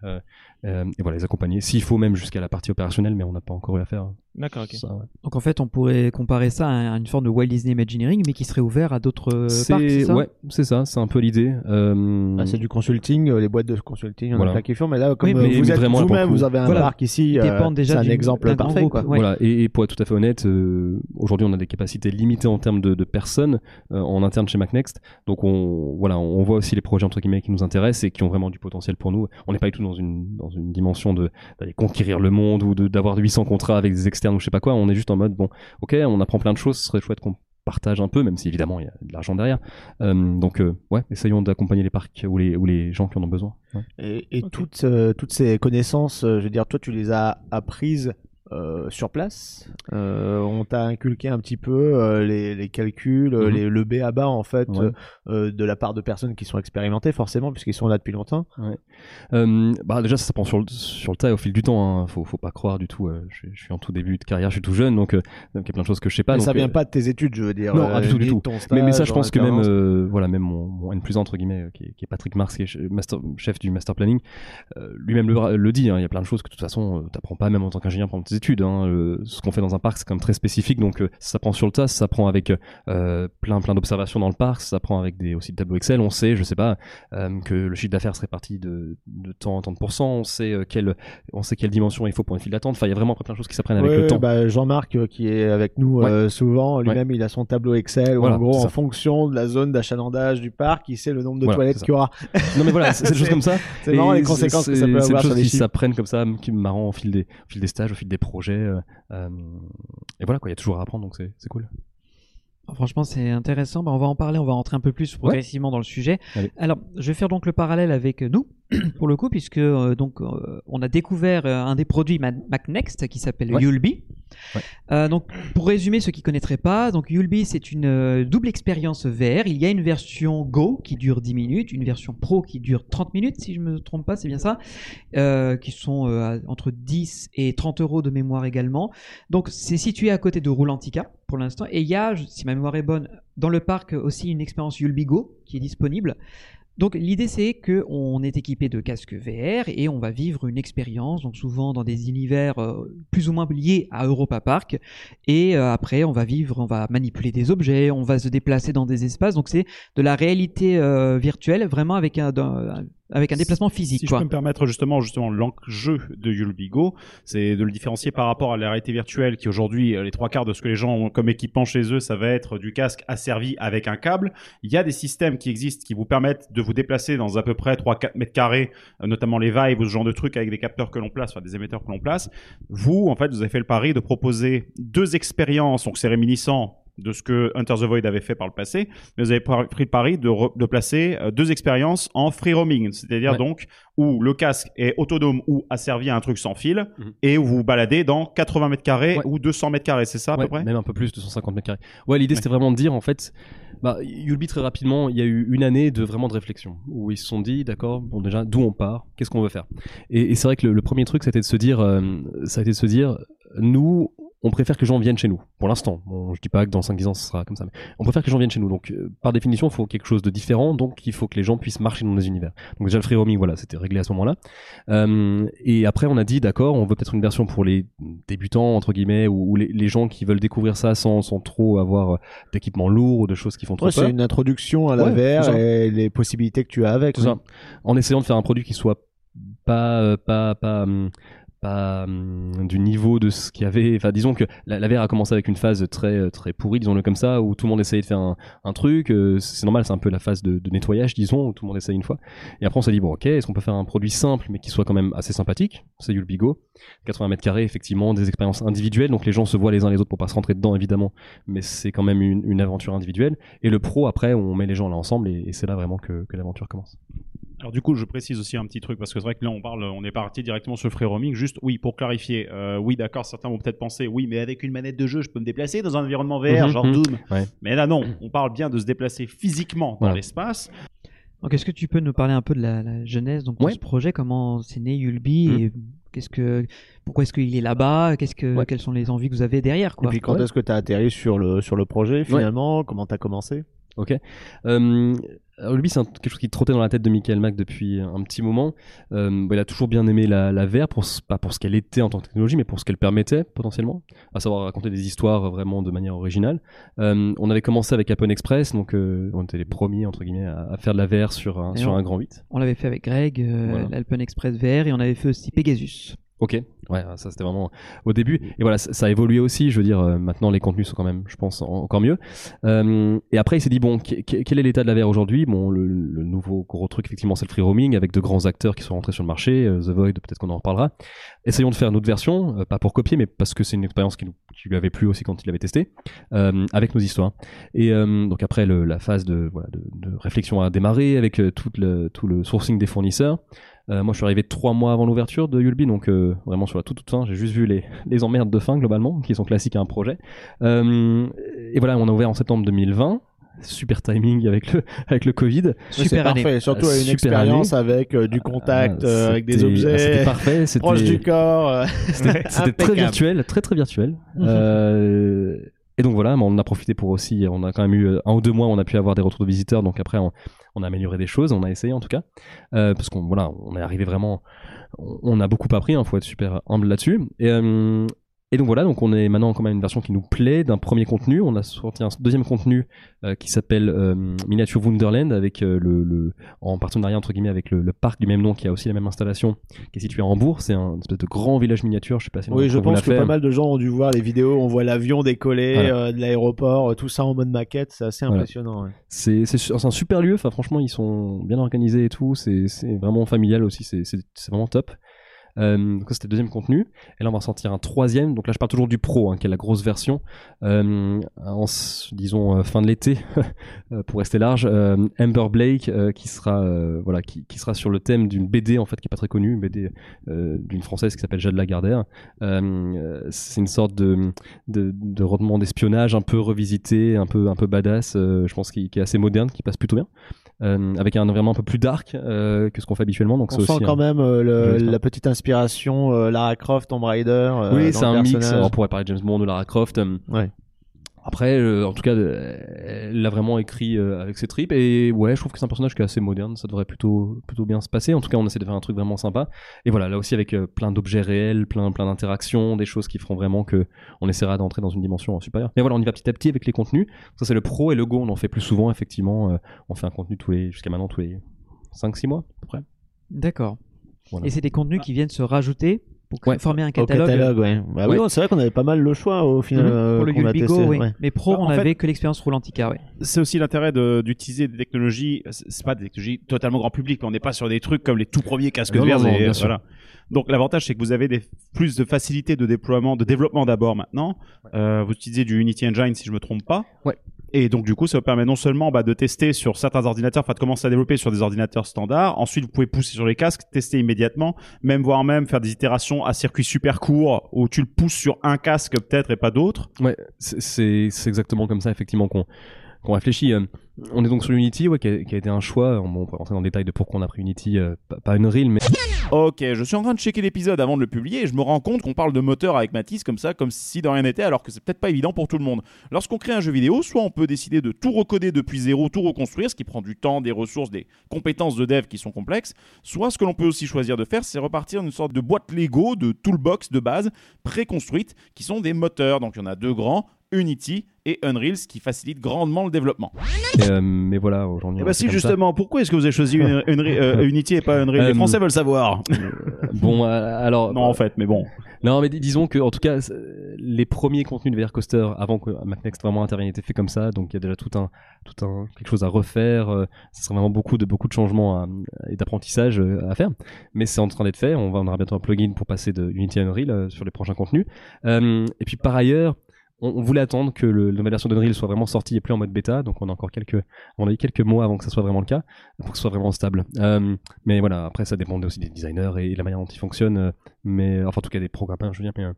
euh, et voilà les accompagner. S'il faut même jusqu'à la partie opérationnelle, mais on n'a pas encore eu à faire. D'accord, ok. ça, ouais. Donc en fait, on pourrait comparer ça à une forme de Walt Disney Imagineering, mais qui serait ouvert à d'autres euh, parcs, c'est ça? ouais, c'est ça, c'est un peu l'idée. Euh, Ah, c'est du consulting, les boîtes de consulting, on Voilà. a plein qui font, mais là, comme Oui, mais vous êtes vraiment, là, pour le vous-même, vous avez un voilà. parc ici, euh, déjà c'est un exemple parfait. groupe, Quoi. ouais. Voilà, et, et pour être tout à fait honnête, euh, aujourd'hui on a des capacités limitées en termes de, de personnes euh, en interne chez MacNext. Donc on, voilà, on voit aussi les projets entre guillemets qui nous intéressent et qui ont vraiment du potentiel pour nous. On n'est pas du tout dans une, dans une dimension de d'aller conquérir le monde ou de- d'avoir 800 contrats avec des externes ou je sais pas quoi. On est juste en mode bon, ok, on apprend plein de choses, ce serait chouette qu'on partage un peu, même si évidemment il y a de l'argent derrière. Euh, donc euh, ouais, essayons d'accompagner les parcs ou les, ou les gens qui en ont besoin. Ouais. Et, et toutes, euh, toutes ces connaissances, euh, je veux dire, toi, tu les as apprises euh, sur place. Euh, on t'a inculqué un petit peu euh, les, les calculs, Mhm. les, le B à bas, en fait, Ouais. de la part de personnes qui sont expérimentées, forcément, puisqu'ils sont là depuis longtemps. Bah déjà ça s'apprend sur le, sur le tas et au fil du temps. Hein. Faut, faut pas croire du tout. je, je suis en tout début de carrière, je suis tout jeune, donc il y a plein de choses que je sais pas. Mais donc, ça vient pas de tes études, je veux dire. Non, ah, du tout, du mais, mais ça, je en pense que même, voilà, même mon, mon N plus 1, entre guillemets, qui, est, qui est Patrick Mars, qui est master, chef du master planning, lui-même le, le dit. hein, Il y a plein de choses que de toute façon, t'apprends pas même en tant qu'ingénieur pendant tes études. Hein, euh, ce qu'on fait dans un parc, c'est quand même très spécifique, donc euh, ça s'apprend sur le tas, ça s'apprend avec euh, plein, plein d'observations dans le parc, ça s'apprend avec des aussi des tableaux Excel. On sait, je sais pas, euh, que le chiffre d'affaires serait parti de, de tant, tant de pourcents. On sait euh, quelle, on sait quelle dimension il faut pour une file d'attente. Enfin, il y a vraiment plein de choses qui s'apprennent avec Ouais, le temps. bah, Jean-Marc qui est avec nous Ouais. souvent, lui-même il a son tableau Excel où Voilà, en gros c'est en fonction de la zone d'achalandage du parc, il sait le nombre de Voilà, toilettes c'est qu'il y aura. Non mais voilà, c'est c'est des [laughs] choses comme ça. C'est marrant les c'est- conséquences que ça c'est- peut C'est avoir des sur choses qui s'apprennent comme ça, qui me marrant au fil des, au fil des stages, au fil des projets. euh, euh, et voilà quoi, il y a toujours à apprendre, donc c'est cool. Franchement, c'est intéressant. Bah, on va en parler, on va rentrer un peu plus progressivement dans le sujet. Allez. Alors, je vais faire donc le parallèle avec nous, [coughs] pour le coup, puisque euh, donc euh, on a découvert euh, un des produits Ma- MacNext qui s'appelle Ouais. Yulby. Euh, donc, pour résumer ceux qui connaîtraient pas, donc Yulby c'est une euh, double expérience VR. Il y a une version Go qui dure 10 minutes, une version Pro qui dure 30 minutes, si je me trompe pas, c'est bien ça, euh, qui sont entre 10 et 30 euros de mémoire également. Donc, c'est situé à côté de Roulantica pour l'instant. Et il y a, si ma mémoire est bonne, dans le parc aussi une expérience Yulbigo qui est disponible. Donc l'idée c'est que on est équipé de casques VR et on va vivre une expérience, donc souvent dans des univers euh, plus ou moins liés à Europa Park. Et euh, après on va vivre, on va manipuler des objets, on va se déplacer dans des espaces. Donc c'est de la réalité euh, virtuelle, vraiment avec un, d'un- avec un déplacement physique. Si je quoi. peux me permettre justement, justement l'enjeu de Yulbigo, c'est de le différencier par rapport à la réalité virtuelle qui aujourd'hui, euh, les trois quarts de ce que les gens ont comme équipement chez eux, ça va être du casque asservi avec un câble. Il y a des systèmes qui existent qui vous permettent de vous déplacer dans à peu près 3-4 mètres carrés, euh, notamment les Vive ou ce genre de trucs avec des capteurs que l'on place, enfin des émetteurs que l'on place. Vous, en fait, vous avez fait le pari de proposer deux expériences, donc c'est réminiscent de ce que Hunter the Void avait fait par le passé, mais vous avez pris le pari de, re- de placer euh, deux expériences en free roaming, c'est-à-dire Ouais. donc où le casque est autonome ou asservi à un truc sans fil Mhm. et où vous vous baladez dans 80 mètres carrés ou 200 mètres carrés, c'est ça à Ouais, peu près? Même un peu plus, 250 mètres carrés. Ouais, l'idée Ouais. c'était vraiment de dire en fait, bah, Yulby très rapidement, il y a eu une année de vraiment de réflexion où ils se sont dit, d'accord, bon déjà, d'où on part, qu'est-ce qu'on veut faire? Et, et c'est vrai que le, le premier truc, c'était de se dire, euh, ça a été de se dire, nous, on préfère que les gens viennent chez nous. Pour l'instant, bon, je dis pas que dans 5-10 ans ce sera comme ça, mais on préfère que les gens viennent chez nous. Donc, euh, par définition, il faut quelque chose de différent. Donc, il faut que les gens puissent marcher dans des univers. Donc déjà le free roaming, voilà, c'était réglé à ce moment-là. Euh, et après, on a dit, d'accord, on veut peut-être une version pour les débutants entre guillemets ou, ou les, les gens qui veulent découvrir ça sans, sans trop avoir euh, d'équipement lourd ou de choses qui font trop Ouais, c'est une introduction à la Ouais, VR et les possibilités que tu as avec. Tout oui. ça. En essayant de faire un produit qui soit pas euh, pas pas hum, pas hum, du niveau de ce qu'il y avait. Disons que la, la VR a commencé avec une phase très très pourrie, disons-le comme ça, où tout le monde essayait de faire un, truc. euh, c'est normal, c'est un peu la phase de, nettoyage, disons, où tout le monde essaye une fois. Et après, on s'est dit bon, ok, est-ce qu'on peut faire un produit simple mais qui soit quand même assez sympathique? C'est Yulbigo, 80 mètres carrés, effectivement, des expériences individuelles, donc les gens se voient les uns les autres pour pas se rentrer dedans, évidemment, mais c'est quand même une, aventure individuelle. Et le pro, après, on met les gens là ensemble et, c'est là vraiment que l'aventure commence. Alors du coup, je précise aussi un petit truc parce que c'est vrai que là on parle, on est parti directement sur le free roaming. Juste, oui, pour clarifier, euh, oui, d'accord, certains vont peut-être penser, oui, mais avec une manette de jeu, je peux me déplacer dans un environnement VR, Mhm, genre mhm. Doom. Ouais. Mais là, non, on parle bien de se déplacer physiquement dans Voilà. l'espace. Donc, est-ce que tu peux nous parler un peu de la, la genèse donc, de Ouais. ce projet Comment c'est né Yulby Mm. et qu'est-ce que, pourquoi est-ce qu'il est là-bas Qu'est-ce que, Ouais. quelles sont les envies que vous avez derrière Et quoi puis quand Ouais. est-ce que tu as atterri sur le, sur le projet finalement? Comment tu as commencé? Ok. Euh, alors lui, c'est quelque chose qui trottait dans la tête de Michael Mack depuis un petit moment. Euh, il a toujours bien aimé la, la VR, pour, pas pour ce qu'elle était en tant que technologie, mais pour ce qu'elle permettait potentiellement, à savoir raconter des histoires vraiment de manière originale. Euh, on avait commencé avec Apple Express, donc euh, on était les premiers entre guillemets à, à faire de la VR sur un, Et sur on- un grand 8. On l'avait fait avec Greg, euh, Voilà. l'Alpen Express VR, et on avait fait aussi Pegasus. Ok, ouais, ça c'était vraiment au début. Et voilà, ça, a évolué aussi. Je veux dire, euh, maintenant les contenus sont quand même, je pense, en- encore mieux. Euh, et après, il s'est dit bon, que- que- quel est l'état de la VR aujourd'hui? Bon, le, nouveau gros truc, effectivement, c'est le free roaming avec de grands acteurs qui sont rentrés sur le marché. euh, The Void, peut-être qu'on en reparlera. Essayons de faire une autre version, pas pour copier, mais parce que c'est une expérience qui, lui avait plu aussi quand il l'avait testé, avec nos histoires. Et donc après, la phase de, voilà, de, réflexion a démarré avec tout le sourcing des fournisseurs. Euh, moi, je suis arrivé trois mois avant l'ouverture de Yulby, donc euh, vraiment sur la toute, toute fin. J'ai juste vu les, [laughs] les emmerdes de fin globalement, qui sont classiques à un projet. Euh, et voilà, on a ouvert en septembre 2020. Super timing avec le [laughs] avec le Covid. Super année. parfait, surtout une super expérience année. avec euh, du contact, Ah, euh, avec des c'était- ah, objets C'était parfait. [laughs] C'était proches du corps. c'était très virtuel, très très virtuel. Mhm. Euh, et donc voilà, on a profité pour aussi, on a quand même eu euh, un ou deux mois, on a pu avoir des retours de visiteurs, donc après on, a amélioré des choses, on a essayé en tout cas, Euh, parce qu'on voilà, on est arrivé vraiment, on, a beaucoup appris, il faut être super humble là-dessus. Euh, et donc voilà, donc on est maintenant quand même une version qui nous plaît d'un premier contenu. On a sorti un deuxième contenu euh, qui s'appelle euh, Miniature Wonderland avec euh, le, le en partenariat entre guillemets avec le, le parc du même nom qui a aussi la même installation qui est situé à Hambourg. C'est un espèce de grand village miniature. Je sais pas si Oui, je pense que fait. pas mal de gens ont dû voir les vidéos. On voit l'avion décoller Voilà. euh, de l'aéroport, tout ça en mode maquette. C'est assez Voilà. impressionnant. ouais. C'est c'est su- c'est un super lieu. Enfin, franchement, ils sont bien organisés et tout. C'est c'est vraiment familial aussi. C'est vraiment top. Euh, donc c'était le deuxième contenu. Et là, on va sortir un troisième. Donc là, je parle toujours du Pro, hein, qui est la grosse version. Euh, en, disons, euh, fin de l'été, [laughs] pour rester large. Amber Blake, qui sera, voilà, qui, qui sera sur le thème d'une BD, en fait, qui est pas très connue, une BD d'une française qui s'appelle Jade Lagardère. C'est une sorte de, de, de roman d'espionnage un peu revisité, un peu, un peu badass, je pense, qui est assez moderne, qui passe plutôt bien. Euh, avec un environnement un peu plus dark euh, que ce qu'on fait habituellement. Donc On sent aussi quand un- même euh, le- la petite inspiration euh, Lara Croft, Tomb Raider. euh, oui, c'est un mix. personnage. On pourrait parler de James Bond ou Lara Croft. Ouais. Après, euh, en tout cas, euh, elle l'a vraiment écrit euh, avec ses tripes. Et ouais, je trouve que c'est un personnage qui est assez moderne. Ça devrait plutôt, plutôt bien se passer. En tout cas, on essaie de faire un truc vraiment sympa. Et voilà, là aussi avec euh, plein d'objets réels, plein, plein d'interactions, des choses qui feront vraiment que on essaiera d'entrer dans une dimension supérieure. Mais voilà, on y va petit à petit avec les contenus. Ça, c'est le pro et le go. On en fait plus souvent, effectivement. On fait un contenu tous les, jusqu'à maintenant tous les 5-6 mois, à peu près. D'accord. Voilà. Et c'est des contenus qui viennent se rajouter pour Ouais. former un Au catalogue. catalogue, ouais. Bah oui, Ouais. non, c'est vrai qu'on avait pas mal le choix au final. Mhm. euh, pour le testé, oui. ouais. Mais pro, Bah, on en fait- avait que l'expérience Roulantica, ouais. C'est aussi l'intérêt de- d'utiliser des technologies. C'est pas des technologies totalement grand public, mais on n'est pas sur des trucs comme les tout premiers casques Non, et, voilà. Donc l'avantage c'est que vous avez des, plus de facilité de déploiement, de développement d'abord maintenant. Euh, vous utilisez du Unity Engine si je me trompe pas. Ouais. Et donc du coup ça vous permet non seulement bah, de tester sur certains ordinateurs, enfin de commencer à développer sur des ordinateurs standards. Ensuite vous pouvez pousser sur les casques, tester immédiatement, même voire même faire des itérations à circuit super court où tu le pousses sur un casque peut-être et pas d'autres. Ouais, c'est- exactement comme ça effectivement qu'on qu'on réfléchit. Euh, On est donc sur Unity, qui, a, été un choix. On peut rentrer dans le détail de pourquoi on a pris Unity, euh, pas, reel, mais Ok, je suis en train de checker l'épisode avant de le publier et je me rends compte qu'on parle de moteur avec Mathis comme ça, comme si de rien n'était, alors que c'est peut-être pas évident pour tout le monde. Lorsqu'on crée un jeu vidéo, soit on peut décider de tout recoder depuis zéro, tout reconstruire, ce qui prend du temps, des ressources, des compétences de dev qui sont complexes, soit ce que l'on peut aussi choisir de faire, c'est repartir d'une sorte de boîte Lego, de toolbox de base préconstruite, qui sont des moteurs. Donc il y en a deux grands. Unity et Unreal, ce qui facilite grandement le développement. Et, euh, mais voilà, aujourd'hui. Eh on bah si ça. justement, pourquoi est-ce que vous avez choisi une- [laughs] une- euh, Unity et pas Unreal? Les Euh, Français veulent savoir. Bon, alors. Non, en fait, mais bon. Non, mais dis- disons que, en tout cas, les premiers contenus de VR Coaster, avant que MacNext vraiment intervienne, étaient faits comme ça. Donc, il y a déjà tout un, tout un, quelque chose à refaire. euh, Ce serait vraiment beaucoup de, beaucoup de changements à- et d'apprentissage à faire. Mais c'est en train d'être fait. On va, on aura bientôt un plugin pour passer de Unity à Unreal euh, sur les prochains contenus. Euh, et puis, par ailleurs, on, voulait attendre que le, la nouvelle version d'Unreal soit vraiment sortie et plus en mode bêta. Donc, on a encore quelques, on a eu quelques mois avant que ça soit vraiment le cas, pour que ce soit vraiment stable. Euh, mais voilà, après, ça dépendait aussi des designers et la manière dont ils fonctionnent. euh, mais enfin, en tout cas, des programmeurs, je veux dire. Euh,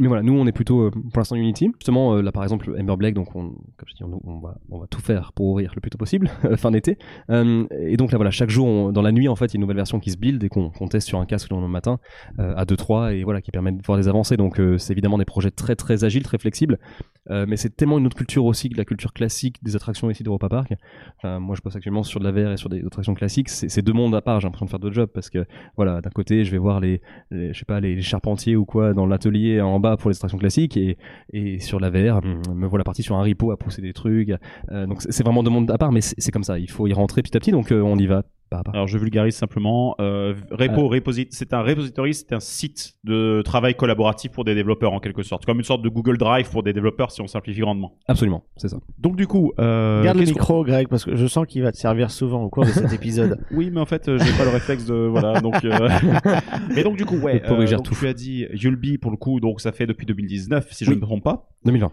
mais voilà, nous, on est plutôt euh, pour l'instant Unity. Justement, euh, là, par exemple, Ember Black, donc on, comme je dis, on, on va, on va tout faire pour ouvrir le plus tôt possible, [laughs] fin d'été. Euh, et donc là, voilà, chaque jour, dans la nuit, en fait, il y a une nouvelle version qui se build et qu'on teste sur un casque le matin euh, à 2-3 et voilà, qui permet de voir des avancées. Donc, euh, c'est évidemment des projets très, très agiles, très flexibles. Euh, mais c'est tellement une autre culture aussi que la culture classique des attractions ici d'Europa Park. Moi, je passe actuellement sur de la VR et sur des attractions classiques. C'est deux mondes à part. J'ai l'impression de faire deux jobs parce que, voilà, d'un côté, je vais voir les, je sais pas, les, les charpentiers ou quoi dans l'atelier en pour les attractions classiques et, et sur la VR, hum, me voilà parti sur un repo à pousser des trucs. Euh, donc, c'est vraiment deux mondes à part, mais c'est comme ça. Il faut y rentrer petit à petit. Donc, euh, on y va. Alors je vulgarise simplement. Euh, repo, reposi- c'est un repository, c'est un site de travail collaboratif pour des développeurs en quelque sorte, comme une sorte de Google Drive pour des développeurs si on simplifie grandement. Absolument, c'est ça. Donc du coup, euh, Garde le qu'on- micro, Greg, parce que je sens qu'il va te servir souvent au cours de cet [laughs] épisode. Oui, mais en fait, euh, j'ai pas le réflexe de voilà. Donc, euh, [laughs] mais donc du coup, ouais. Gère donc, tout. tu as dit Yulby pour le coup, donc ça fait depuis 2019, si je ne me trompe pas. 2020.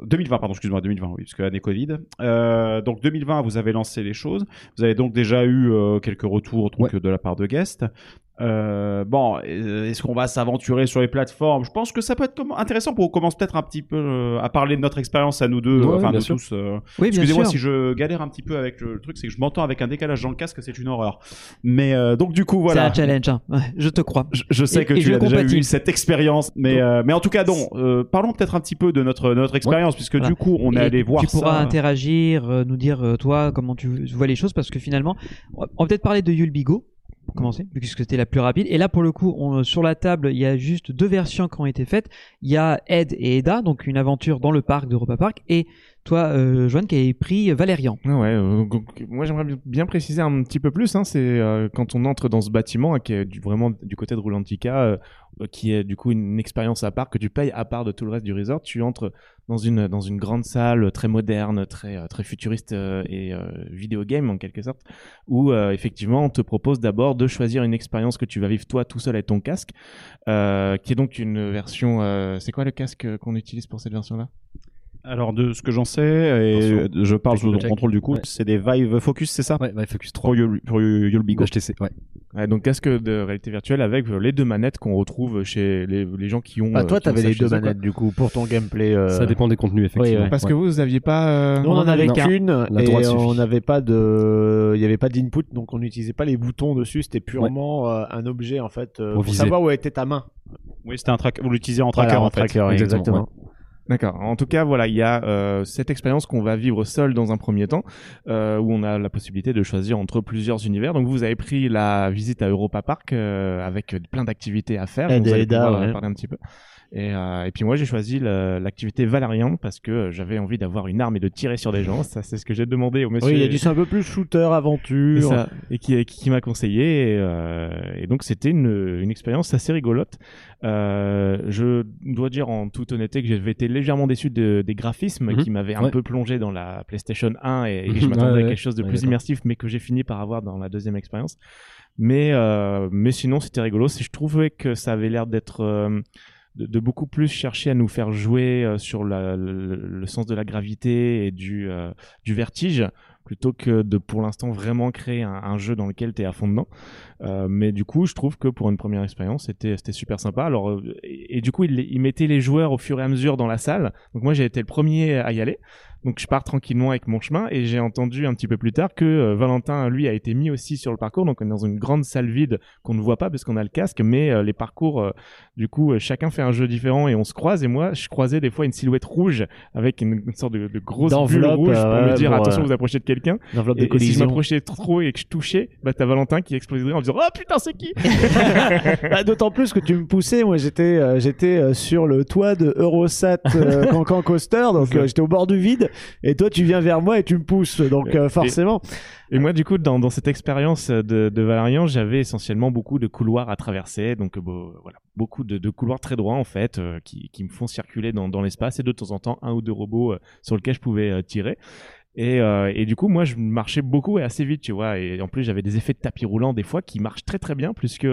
2020, pardon, excuse-moi, 2020, oui, parce que l'année Covid. Euh, donc 2020, vous avez lancé les choses. Vous avez donc déjà eu euh, quelques retours donc, Ouais. de la part de guests. Euh, bon, euh, est-ce qu'on va s'aventurer sur les plateformes? Je pense que ça peut être intéressant pour qu'on commence peut-être un petit peu euh, à parler de notre expérience à nous deux, Ouais, enfin sûr. tous. euh, Oui, Excusez-moi si je galère un petit peu avec le, truc, c'est que je m'entends avec un décalage dans le casque, c'est une horreur. Mais euh, donc du coup, voilà. C'est un challenge, hein. Ouais, je te crois. Je, je sais Et- que et tu as déjà compatis. eu cette expérience, mais euh, mais en tout cas, euh, parlons peut-être un petit peu de notre notre expérience, puisque Voilà. du coup, on est allé voir Tu pourras ça. interagir, euh, nous dire toi comment tu vois les choses, parce que finalement, on va on va peut-être parler de Yulbigo pour commencer, puisque c'était la plus rapide. Et là, pour le coup, on- sur la table, il y a juste deux versions qui ont été faites. Il y a Ed et Eda, donc une aventure dans le parc d'Europa Park, et toi, euh, Joanne, qui avait pris Valérian. Ah ouais, euh, moi j'aimerais bi- bien préciser un petit peu plus. Hein, c'est euh, quand on entre dans ce bâtiment, hein, qui est vraiment du côté de Roulantica, qui est du coup une expérience à part que tu payes à part de tout le reste du resort. Tu entres dans une dans une grande salle très moderne, très très futuriste et vidéo game en quelque sorte, où effectivement on te propose d'abord de choisir une expérience que tu vas vivre toi tout seul avec ton casque, qui est donc une version. c'est quoi le casque qu'on utilise pour cette version-là? Alors de ce que j'en sais, et Attention. je parle sous le contrôle du coup, Ouais. c'est des Vive Focus, c'est ça? Ouais, ouais, Focus 3. Pour, pour Yul- Yulbigo. HTC, ouais. Ouais, donc casque de réalité virtuelle avec euh, les deux manettes qu'on retrouve chez les, les gens qui ont. Bah, euh, toi, ont t'avais les deux manettes, du coup, pour ton gameplay. euh, Ça dépend des contenus, effectivement. ouais. Parce que vous, vous aviez pas. euh, Nous, on en avait qu'une La et suffit. on n'avait pas de, il y avait pas d'input, donc on n'utilisait pas les boutons dessus. C'était purement euh, un objet en fait euh, Pour pour, savoir où était ta main. Oui, c'était un tracker. Vous l'utilisez en Voilà, tracker en fait. tracker, Exactement, exactement. D'accord. En tout cas, voilà, il y a euh, cette expérience qu'on va vivre seul dans un premier temps, euh, où on a la possibilité de choisir entre plusieurs univers. Donc, vous avez pris la visite à Europa Park euh, avec plein d'activités à faire. Ed dont vous et allez Eda, pouvoir, euh, ouais. parler un petit peu. Et, euh, et puis moi, j'ai choisi l'activité Valérian parce que euh, j'avais envie d'avoir une arme et de tirer sur des gens. Ça, c'est ce que j'ai demandé au monsieur. Oui, il y a du c'est un peu plus shooter, aventure. ça, et qui, qui, qui m'a conseillé. Et, euh, et donc, c'était une, une expérience assez rigolote. Euh, je dois dire en toute honnêteté que j'avais été légèrement déçu de, des graphismes Mhm. qui m'avaient un Ouais. peu plongé dans la PlayStation 1 et, et Mhm. je m'attendais Ouais, à ouais. quelque chose de plus immersif, mais que j'ai fini par avoir dans la deuxième expérience. Mais, euh, mais sinon, c'était rigolo. Je trouvais que ça avait l'air d'être. euh, de, de beaucoup plus chercher à nous faire jouer euh, sur la- le, le sens de la gravité et du, euh, du vertige plutôt que de pour l'instant vraiment créer un, un jeu dans lequel tu es à fond dedans. Euh, mais du coup, je trouve que pour une première expérience, c'était super sympa. Alors euh, et, et du coup, il, il mettait les joueurs au fur et à mesure dans la salle. Donc moi, j'ai été le premier à y aller. Donc je pars tranquillement avec mon chemin et j'ai entendu un petit peu plus tard que euh, Valentin, lui, a été mis aussi sur le parcours. Donc on est dans une grande salle vide qu'on ne voit pas parce qu'on a le casque, mais euh, les parcours, euh, du coup, chacun fait un jeu différent et on se croise. Et moi, je croisais des fois une silhouette rouge avec une, une sorte de, de grosse bulle rouge pour me dire attention, vous approchez de quelqu'un. Et, et si je m'approchais trop et que je touchais, bah t'as Valentin qui exploserait en disant oh putain c'est qui? [laughs] [laughs] Bah, D'autant plus que tu me poussais, moi j'étais j'étais sur le toit de Eurosat [laughs] Cancan Coaster, donc j'étais au bord du vide, et toi tu viens vers moi et tu me pousses, donc euh, forcément. Et moi, du coup, dans, dans cette expérience de, de Valérian, j'avais essentiellement beaucoup de couloirs à traverser. Donc, euh, bon, voilà, beaucoup de, de couloirs très droits, en fait, euh, qui, qui me font circuler dans, dans l'espace et de temps en temps, un ou deux robots euh, sur lesquels je pouvais tirer. Et, euh, et du coup, moi, je marchais beaucoup et assez vite, tu vois. Et en plus, j'avais des effets de tapis roulant des fois qui marchent très très bien, puisque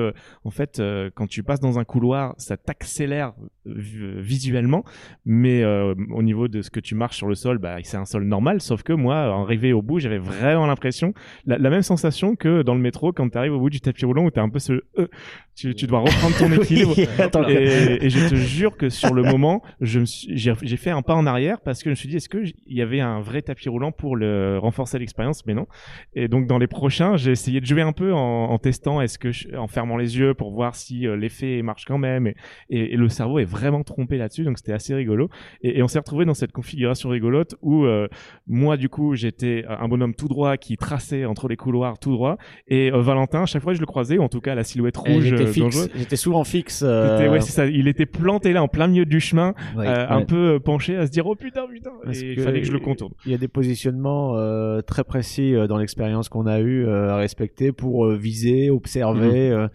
en fait, euh, quand tu passes dans un couloir, ça t'accélère vi- visuellement, mais euh, au niveau de ce que tu marches sur le sol, bah, c'est un sol normal. Sauf que moi, en arrivé au bout, j'avais vraiment l'impression, la, la même sensation que dans le métro quand tu arrives au bout du tapis roulant où t'as un peu ce, euh, tu, tu dois reprendre ton [laughs] équilibre. Oui, [laughs] attends, et, et je te jure que sur le moment, j'ai j'ai fait un pas en arrière parce que je me suis dit, est-ce qu'il y avait un vrai tapis roulant pour le renforcer l'expérience Mais non. Et donc dans les prochains, j'ai essayé de jouer un peu en, en testant, est-ce que je- en fermant les yeux pour voir si euh, l'effet marche quand même. Et, et- et le cerveau est vraiment trompé là-dessus, donc c'était assez rigolo. Et, et on s'est retrouvé dans cette configuration rigolote où euh, moi du coup j'étais un bonhomme tout droit qui traçait entre les couloirs tout droit, et euh, Valentin, à chaque fois que je le croisais, ou en tout cas la silhouette Eh, rouge J'étais euh, souvent fixe. ouais, ça. Il était planté là en plein milieu du chemin, Ouais. un peu penché à se dire oh putain putain. Parce Et il fallait que je le contourne. Il y a des euh, très précis euh, dans l'expérience qu'on a eu euh, à respecter pour viser, observer. Mhm.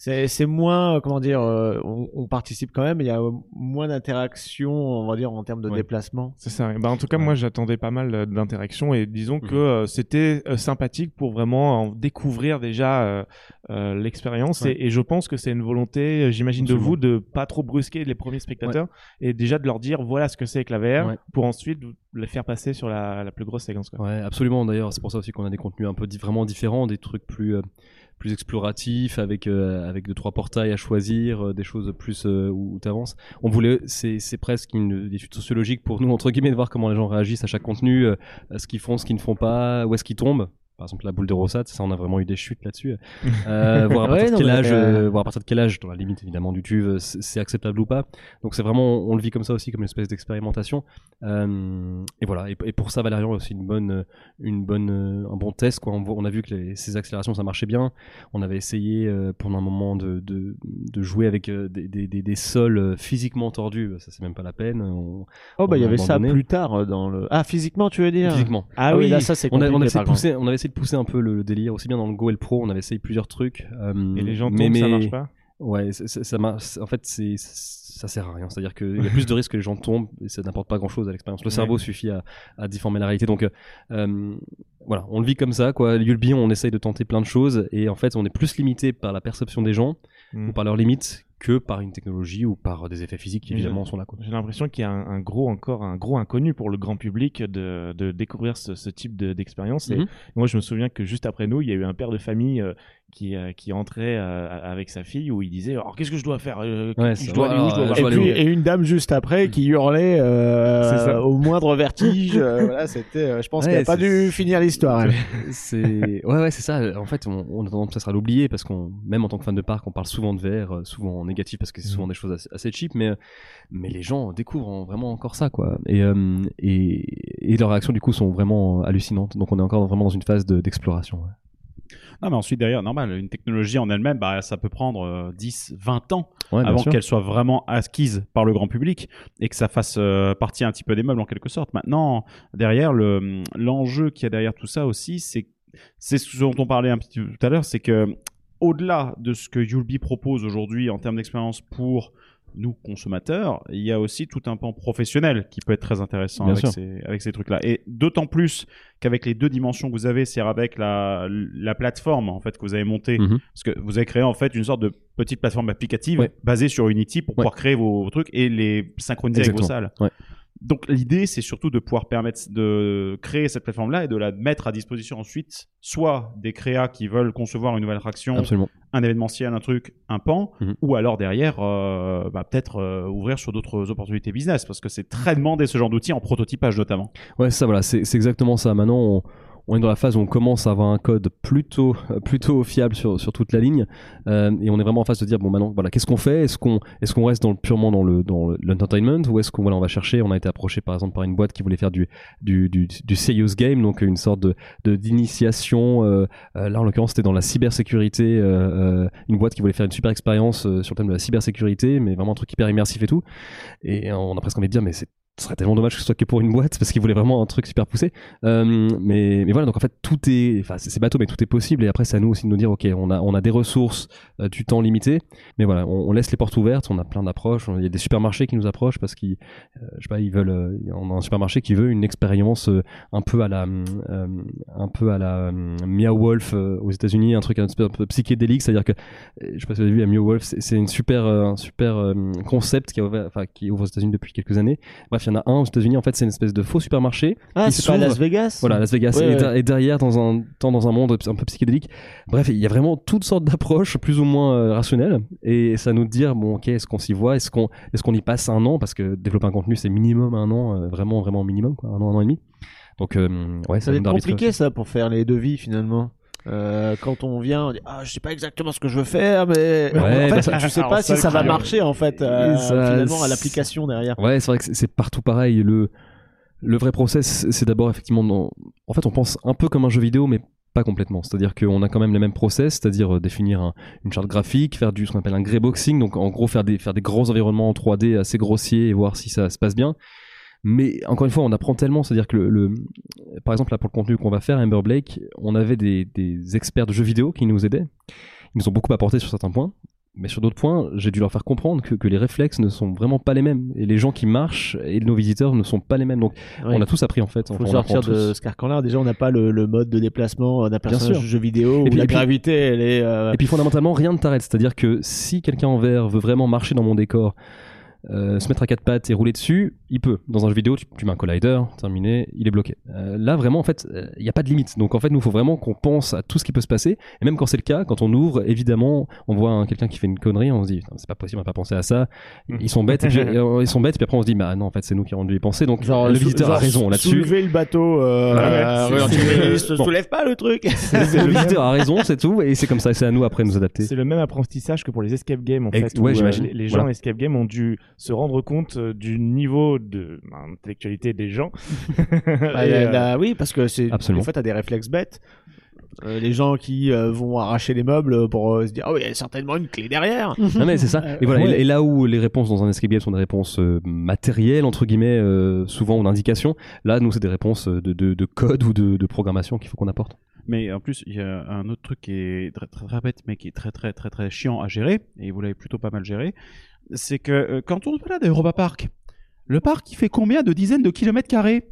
C'est c'est moins, euh, comment dire, euh, on, on participe quand même, mais il y a euh, moins d'interaction, on va dire, en termes de Ouais. déplacement. C'est ça. Bah, en tout cas, moi, j'attendais pas mal d'interactions et disons que Mhm. euh, c'était euh, sympathique pour vraiment en découvrir déjà euh, euh, l'expérience. Ouais. Et, et je pense que c'est une volonté, j'imagine, de vous de pas trop brusquer les premiers spectateurs et déjà de leur dire voilà ce que c'est que la VR Ouais. pour ensuite les faire passer sur la, la plus grosse séquence. Quoi. Ouais, absolument. D'ailleurs, c'est pour ça aussi qu'on a des contenus un peu di- vraiment différents, des trucs plus euh, plus exploratifs avec euh, avec deux trois portails à choisir, euh, des choses plus euh, où, où t'avances. On voulait, c'est c'est presque une étude sociologique pour nous entre guillemets de voir comment les gens réagissent à chaque contenu, euh, à ce qu'ils font, ce qu'ils ne font pas, où est-ce qu'ils tombent. Par exemple, la boule de Rossat, ça, on a vraiment eu des chutes là-dessus. [laughs] Euh, voir à partir Ouais, de quel âge, euh, euh, voir à partir de quel âge, dans la limite évidemment du tube, c'est acceptable ou pas. Donc c'est vraiment, on le vit comme ça aussi, comme une espèce d'expérimentation. Euh, et voilà. Et, et pour ça, Valérian a aussi une bonne, une bonne, un bon test. Quoi. On, on a vu que les, ces accélérations, ça marchait bien. On avait essayé pendant un moment de, de, de jouer avec des, des, des, des sols physiquement tordus. Ça, c'est même pas la peine. On- Oh bah il y avait ça plus tard dans le. Ah physiquement tu veux dire? Physiquement. Ah, oui, là ça c'est On, a- on essayé de pousser, on avait essayé de pousser un peu le, le délire aussi bien dans le Go et le Pro. On avait essayé plusieurs trucs. euh, Et les gens tombent, mais, ça marche pas? Ouais, ça marche. En fait, c'est ça sert à rien. C'est-à-dire qu'il y a plus de risques que les gens tombent et ça n'apporte pas grand-chose à l'expérience. Le Ouais. cerveau suffit à, à déformer la réalité. Donc euh, euh, voilà, on le vit comme ça. Quoi. Yulby, on essaye de tenter plein de choses et en fait, on est plus limité par la perception des gens Mm. ou par leurs limites que par une technologie ou par des effets physiques qui évidemment sont là. J'ai l'impression qu'il y a un, un gros encore un gros inconnu pour le grand public de, de découvrir ce, ce type de- d'expérience. Et Mhm. moi, je me souviens que juste après nous, il y a eu un père de famille euh, qui euh, qui entrait euh, avec sa fille où il disait alors qu'est-ce que je dois faire Euh, Ouais, je ça- dois aller où Je dois alors, voir Et puis une dame juste après qui hurlait euh, au moindre vertige. euh, [laughs] voilà, c'était. euh, je pense Ouais, qu'elle a pas dû finir l'histoire. elle. c'est ouais ouais c'est ça en fait on, on a tendance à l'oublier parce qu'on même en tant que fan de parc on parle souvent de VR euh, souvent en négatif parce que c'est souvent des choses assez, assez cheap mais euh, mais les gens découvrent en- vraiment encore ça quoi et euh, et, et leurs réactions du coup sont vraiment hallucinantes donc on est encore vraiment dans une phase de- d'exploration ouais. Non, mais ensuite, derrière, normal, une technologie en elle-même, bah, ça peut prendre euh, 10, 20 ans Ouais, avant qu'elle soit vraiment acquise par le grand public et que ça fasse euh, partie un petit peu des meubles en quelque sorte. Maintenant, derrière, le- l'enjeu qu'il y a derrière tout ça aussi, c'est c'est ce dont on parlait un petit peu tout à l'heure, c'est que au-delà de ce que Yulby propose aujourd'hui en termes d'expérience pour nous consommateurs, il y a aussi tout un pan professionnel qui peut être très intéressant Bien avec sûr. ces, avec ces trucs-là. Et d'autant plus qu'avec les deux dimensions que vous avez, c'est avec la, la plateforme en fait que vous avez montée, Mhm. parce que vous avez créé en fait une sorte de petite plateforme applicative Ouais. basée sur Unity pour Ouais. pouvoir créer vos, vos trucs et les synchroniser avec vos salles. Ouais. Donc l'idée, c'est surtout de pouvoir permettre de créer cette plateforme-là et de la mettre à disposition ensuite, soit des créas qui veulent concevoir une nouvelle attraction, Absolument. un événementiel, un truc, un pan, Mhm. ou alors derrière, euh, bah, peut-être euh, ouvrir sur d'autres opportunités business, parce que c'est très demandé ce genre d'outils en prototypage notamment. Ouais, ça, voilà, c'est c'est exactement ça. Maintenant, on, on est dans la phase où on commence à avoir un code plutôt, plutôt fiable sur, sur toute la ligne, euh, et on est vraiment en phase de dire bon, maintenant, voilà, qu'est-ce qu'on fait? Est-ce qu'on est qu'on reste dans le, purement dans le dans le- l'entertainment, ou est-ce qu'on voilà, on va chercher? On a été approché par exemple par une boîte qui voulait faire du du, du, du serious game, donc une sorte de d'initiation. euh, euh, là, en l'occurrence, c'était dans la cybersécurité, euh, euh, une boîte qui voulait faire une super expérience euh, sur le thème de la cybersécurité, mais vraiment un truc hyper immersif et tout. Et on a presque envie de dire, mais c'est ce serait tellement dommage que ce soit que pour une boîte parce qu'ils voulaient vraiment un truc super poussé. Euh, mais, voilà, donc en fait, tout est, enfin, c'est bateau, mais tout est possible. Et après, c'est à nous aussi de nous dire, ok, on a, on a des ressources, euh, du temps limité, mais voilà, on, laisse les portes ouvertes. On a plein d'approches. Il y a des supermarchés qui nous approchent parce qu'ils, euh, je sais pas, ils veulent, on a un supermarché qui veut une expérience un peu à la, un peu à la Meow Wolf aux États-Unis, un truc un peu, psychédélique, c'est-à-dire que, je sais pas si vous avez vu, Meow Wolf, c'est une super, un super concept qui, a qui ouvre aux États-Unis depuis quelques années. Bref, il y en a un aux États-Unis. En fait, c'est une espèce de faux supermarché. Ah, c'est pas Las Vegas Voilà, Las Vegas. Ouais, et, ouais. der- et derrière, dans un temps, dans un monde un peu psychédélique. Bref, il y a vraiment toutes sortes d'approches, plus ou moins euh, rationnelles. Et ça nous dire, bon, ok, est-ce qu'on s'y voit? Est-ce qu'on est qu'on y passe un an? Parce que développer un contenu, c'est minimum un an, euh, vraiment, vraiment minimum, quoi, un an, un an et demi. Donc, euh, ouais, Ça va nous être compliqué ça pour faire les devis finalement. Euh, quand on vient, on dit ah je sais pas exactement ce que je veux faire, mais Ouais, en fait bah tu sais [laughs] pas si ça va marcher en fait euh, ça, finalement à l'application derrière. Ouais, c'est vrai que c'est- partout pareil. Le, le vrai process, c'est d'abord effectivement. dans- En fait, on pense un peu comme un jeu vidéo, mais pas complètement. C'est-à-dire qu'on a quand même les mêmes process, c'est-à-dire euh, définir un- une charte graphique, faire du ce qu'on appelle un greyboxing, donc en gros faire des, faire des gros environnements en 3D assez grossiers et voir si ça se passe bien. Mais encore une fois, on apprend tellement, c'est-à-dire que le, le- par exemple là pour le contenu qu'on va faire, Amber Blake, on avait des, des experts de jeux vidéo qui nous aidaient. Ils nous ont beaucoup apporté sur certains points. Mais sur d'autres points, j'ai dû leur faire comprendre que, que les réflexes ne sont vraiment pas les mêmes. Et les gens qui marchent et nos visiteurs ne sont pas les mêmes. Donc, Ouais. on a tous appris en fait. Faut Enfin, sortir de ce carcan-là. Déjà, on n'a pas le, le mode de déplacement d'un personnage de jeu vidéo où Et puis- la et puis- gravité, elle est. euh, Et puis fondamentalement, rien ne t'arrête. C'est-à-dire que si quelqu'un en vert veut vraiment marcher dans mon décor, euh, se mettre à quatre pattes et rouler dessus, il peut. Dans un jeu vidéo, tu, tu mets un collider, terminé, il est bloqué. Euh, là, vraiment, en fait, euh, il n'y a pas de limite. Donc, en fait, nous, il faut vraiment qu'on pense à tout ce qui peut se passer. Et même quand c'est le cas, quand on ouvre, évidemment, on voit un- quelqu'un qui fait une connerie, on se dit, c'est pas possible, on va pas penser à ça. Ils sont bêtes, et puis, [laughs] euh, ils sont bêtes, puis après, on se dit, bah non, en fait, c'est nous qui avons dû y penser. Donc, genre, le visiteur a raison là-dessus. Soulever le bateau. Euh, Voilà, euh, ouais, se soulève pas le truc. [laughs] le visiteur a raison, c'est tout, et c'est comme ça, c'est à nous après de nous adapter. C'est le même apprentissage que pour les escape games en fait. ouais, où, euh, j'imagine. les, gens escape game ont dû se rendre compte euh, du niveau de ben, intellectualité des gens. [laughs] Bah, euh, oui, parce que c'est en fait, t'as des réflexes bêtes. Euh, les gens qui euh, vont arracher les meubles pour euh, se dire ah oui, il y a certainement une clé derrière. Non mais c'est ça. [laughs] Et voilà. Ouais. Et, et là où les réponses dans un escape game sont des réponses euh, matérielles entre guillemets, euh, souvent ou d'indications, là nous c'est des réponses de, de, de code ou de, de programmation qu'il faut qu'on apporte. Mais en plus, il y a un autre truc qui est très, très, très bête, mais qui est très très très très chiant à gérer, et vous l'avez plutôt pas mal géré, c'est que euh, quand on se balade Park, le parc il fait combien de dizaines de kilomètres carrés?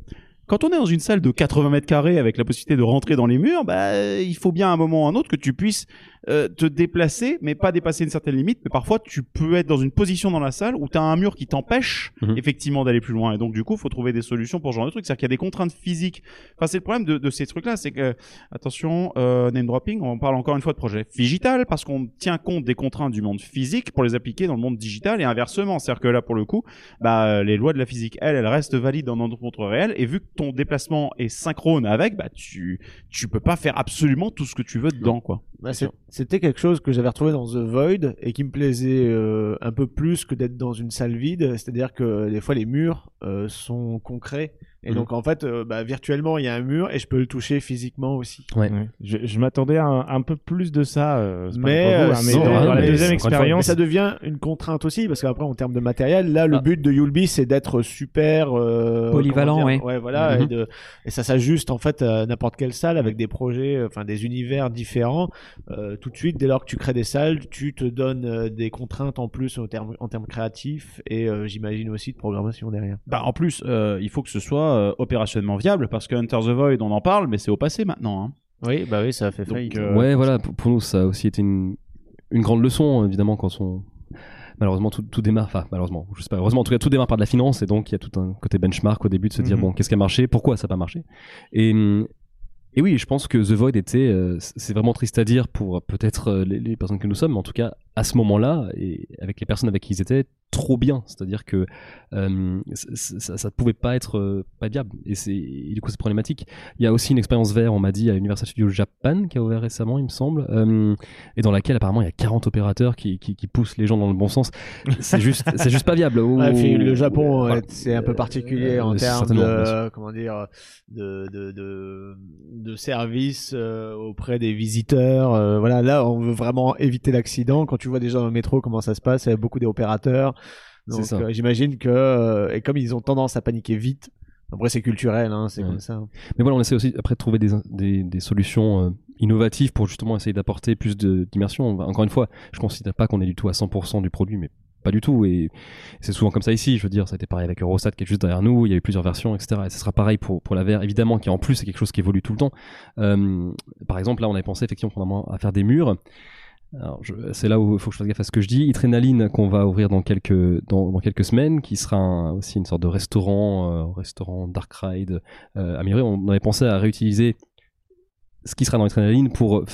Quand on est dans une salle de 80 mètres carrés avec la possibilité de rentrer dans les murs, bah, il faut bien à un moment ou à un autre que tu puisses euh, te déplacer, mais pas dépasser une certaine limite. Mais parfois, tu peux être dans une position dans la salle où tu as un mur qui t'empêche Mhm. effectivement d'aller plus loin. Et donc, du coup, il faut trouver des solutions pour ce genre de truc. C'est-à-dire qu'il y a des contraintes physiques. Enfin, c'est le problème de, de ces trucs-là, c'est que, attention, euh, name dropping, on parle encore une fois de projet digital parce qu'on tient compte des contraintes du monde physique pour les appliquer dans le monde digital et inversement. C'est-à-dire que là, pour le coup, bah, les lois de la physique, elles, elles restent valides dans notre monde réel. Et vu que ton déplacement est synchrone avec, bah, tu, tu peux pas faire absolument tout ce que tu veux dedans, quoi. Bah, c'est- C'était quelque chose que j'avais retrouvé dans The Void et qui me plaisait euh, un peu plus que d'être dans une salle vide. C'est-à-dire que des fois les murs euh, sont concrets et Mhm. donc en fait euh, bah, virtuellement il y a un mur et je peux le toucher physiquement aussi. Ouais. Ouais. Je, je m'attendais à un, un peu plus de ça. euh, Mais, vous, euh, hein, mais sans- dans, dans la deuxième expérience, ça devient une contrainte aussi parce qu'après en termes de matériel, là le Ah. but de Yulby c'est d'être super euh, Polyvalent, dire, ouais. voilà, et, de- et ça s'ajuste en fait à n'importe quelle salle avec des projets, euh, enfin des univers différents. Euh, tout de suite, dès lors que tu crées des salles, tu te donnes euh, des contraintes en plus en termes en termes créatifs et euh, j'imagine aussi de programmation derrière. Bah, en plus, euh, il faut que ce soit euh, opérationnellement viable parce que Hunter the Void, on en parle, mais c'est au passé maintenant. Hein. Oui, bah oui, ça a fait Donc, faillite. euh, ouais, voilà. Pour, pour nous, ça a aussi été une, une grande leçon évidemment quand on malheureusement tout, tout démarre, enfin malheureusement, je sais pas, heureusement en tout cas tout démarre par de la finance et donc il y a tout un côté benchmark au début de se dire Mhm. bon qu'est-ce qui a marché, pourquoi ça n'a pas marché? Et hum, et oui, je pense que The Void était, euh, c'est vraiment triste à dire pour euh, peut-être euh, les, les personnes que nous sommes, mais en tout cas à ce moment-là et avec les personnes avec qui ils étaient, trop bien. C'est-à-dire que euh, ça, ne pouvait pas être euh, pas viable et et du coup c'est problématique. Il y a aussi une expérience VR, on m'a dit, à Universal Studios Japan qui a ouvert récemment, il me semble, euh, et dans laquelle apparemment il y a 40 opérateurs qui, qui, qui poussent les gens dans le bon sens. C'est juste, [laughs] c'est juste pas viable. Ouais, puis le Japon, Voilà. c'est un peu particulier en termes de, comment dire, de, de, de, de service auprès des visiteurs. voilà, là, on veut vraiment éviter l'accident. Quand tu vois déjà dans le métro comment ça se passe, il y a beaucoup d'opérateurs. C'est Donc, euh, j'imagine que, euh, et comme ils ont tendance à paniquer vite, après c'est culturel, hein, c'est Ouais. comme ça. Mais voilà, on essaie aussi après de trouver des, des, des solutions euh, innovatives pour justement essayer d'apporter plus d'immersion. Encore une fois, je considère pas qu'on est du tout à 100% du produit, mais pas du tout. Et c'est souvent comme ça ici. Je veux dire, ça a été pareil avec Eurostat qui est juste derrière nous. Il y a eu plusieurs versions, etc. Et ce sera pareil pour, pour la VR, évidemment, qui en plus est quelque chose qui évolue tout le temps. Euh, par exemple, là, on avait pensé effectivement à faire des murs. C'est là où il faut que je fasse gaffe à ce que je dis. Itrenaline qu'on va ouvrir dans quelques semaines, qui sera aussi une sorte de restaurant, euh, restaurant Dark Ride euh, amélioré. On avait pensé à réutiliser ce qui sera dans Itrenaline pour euh,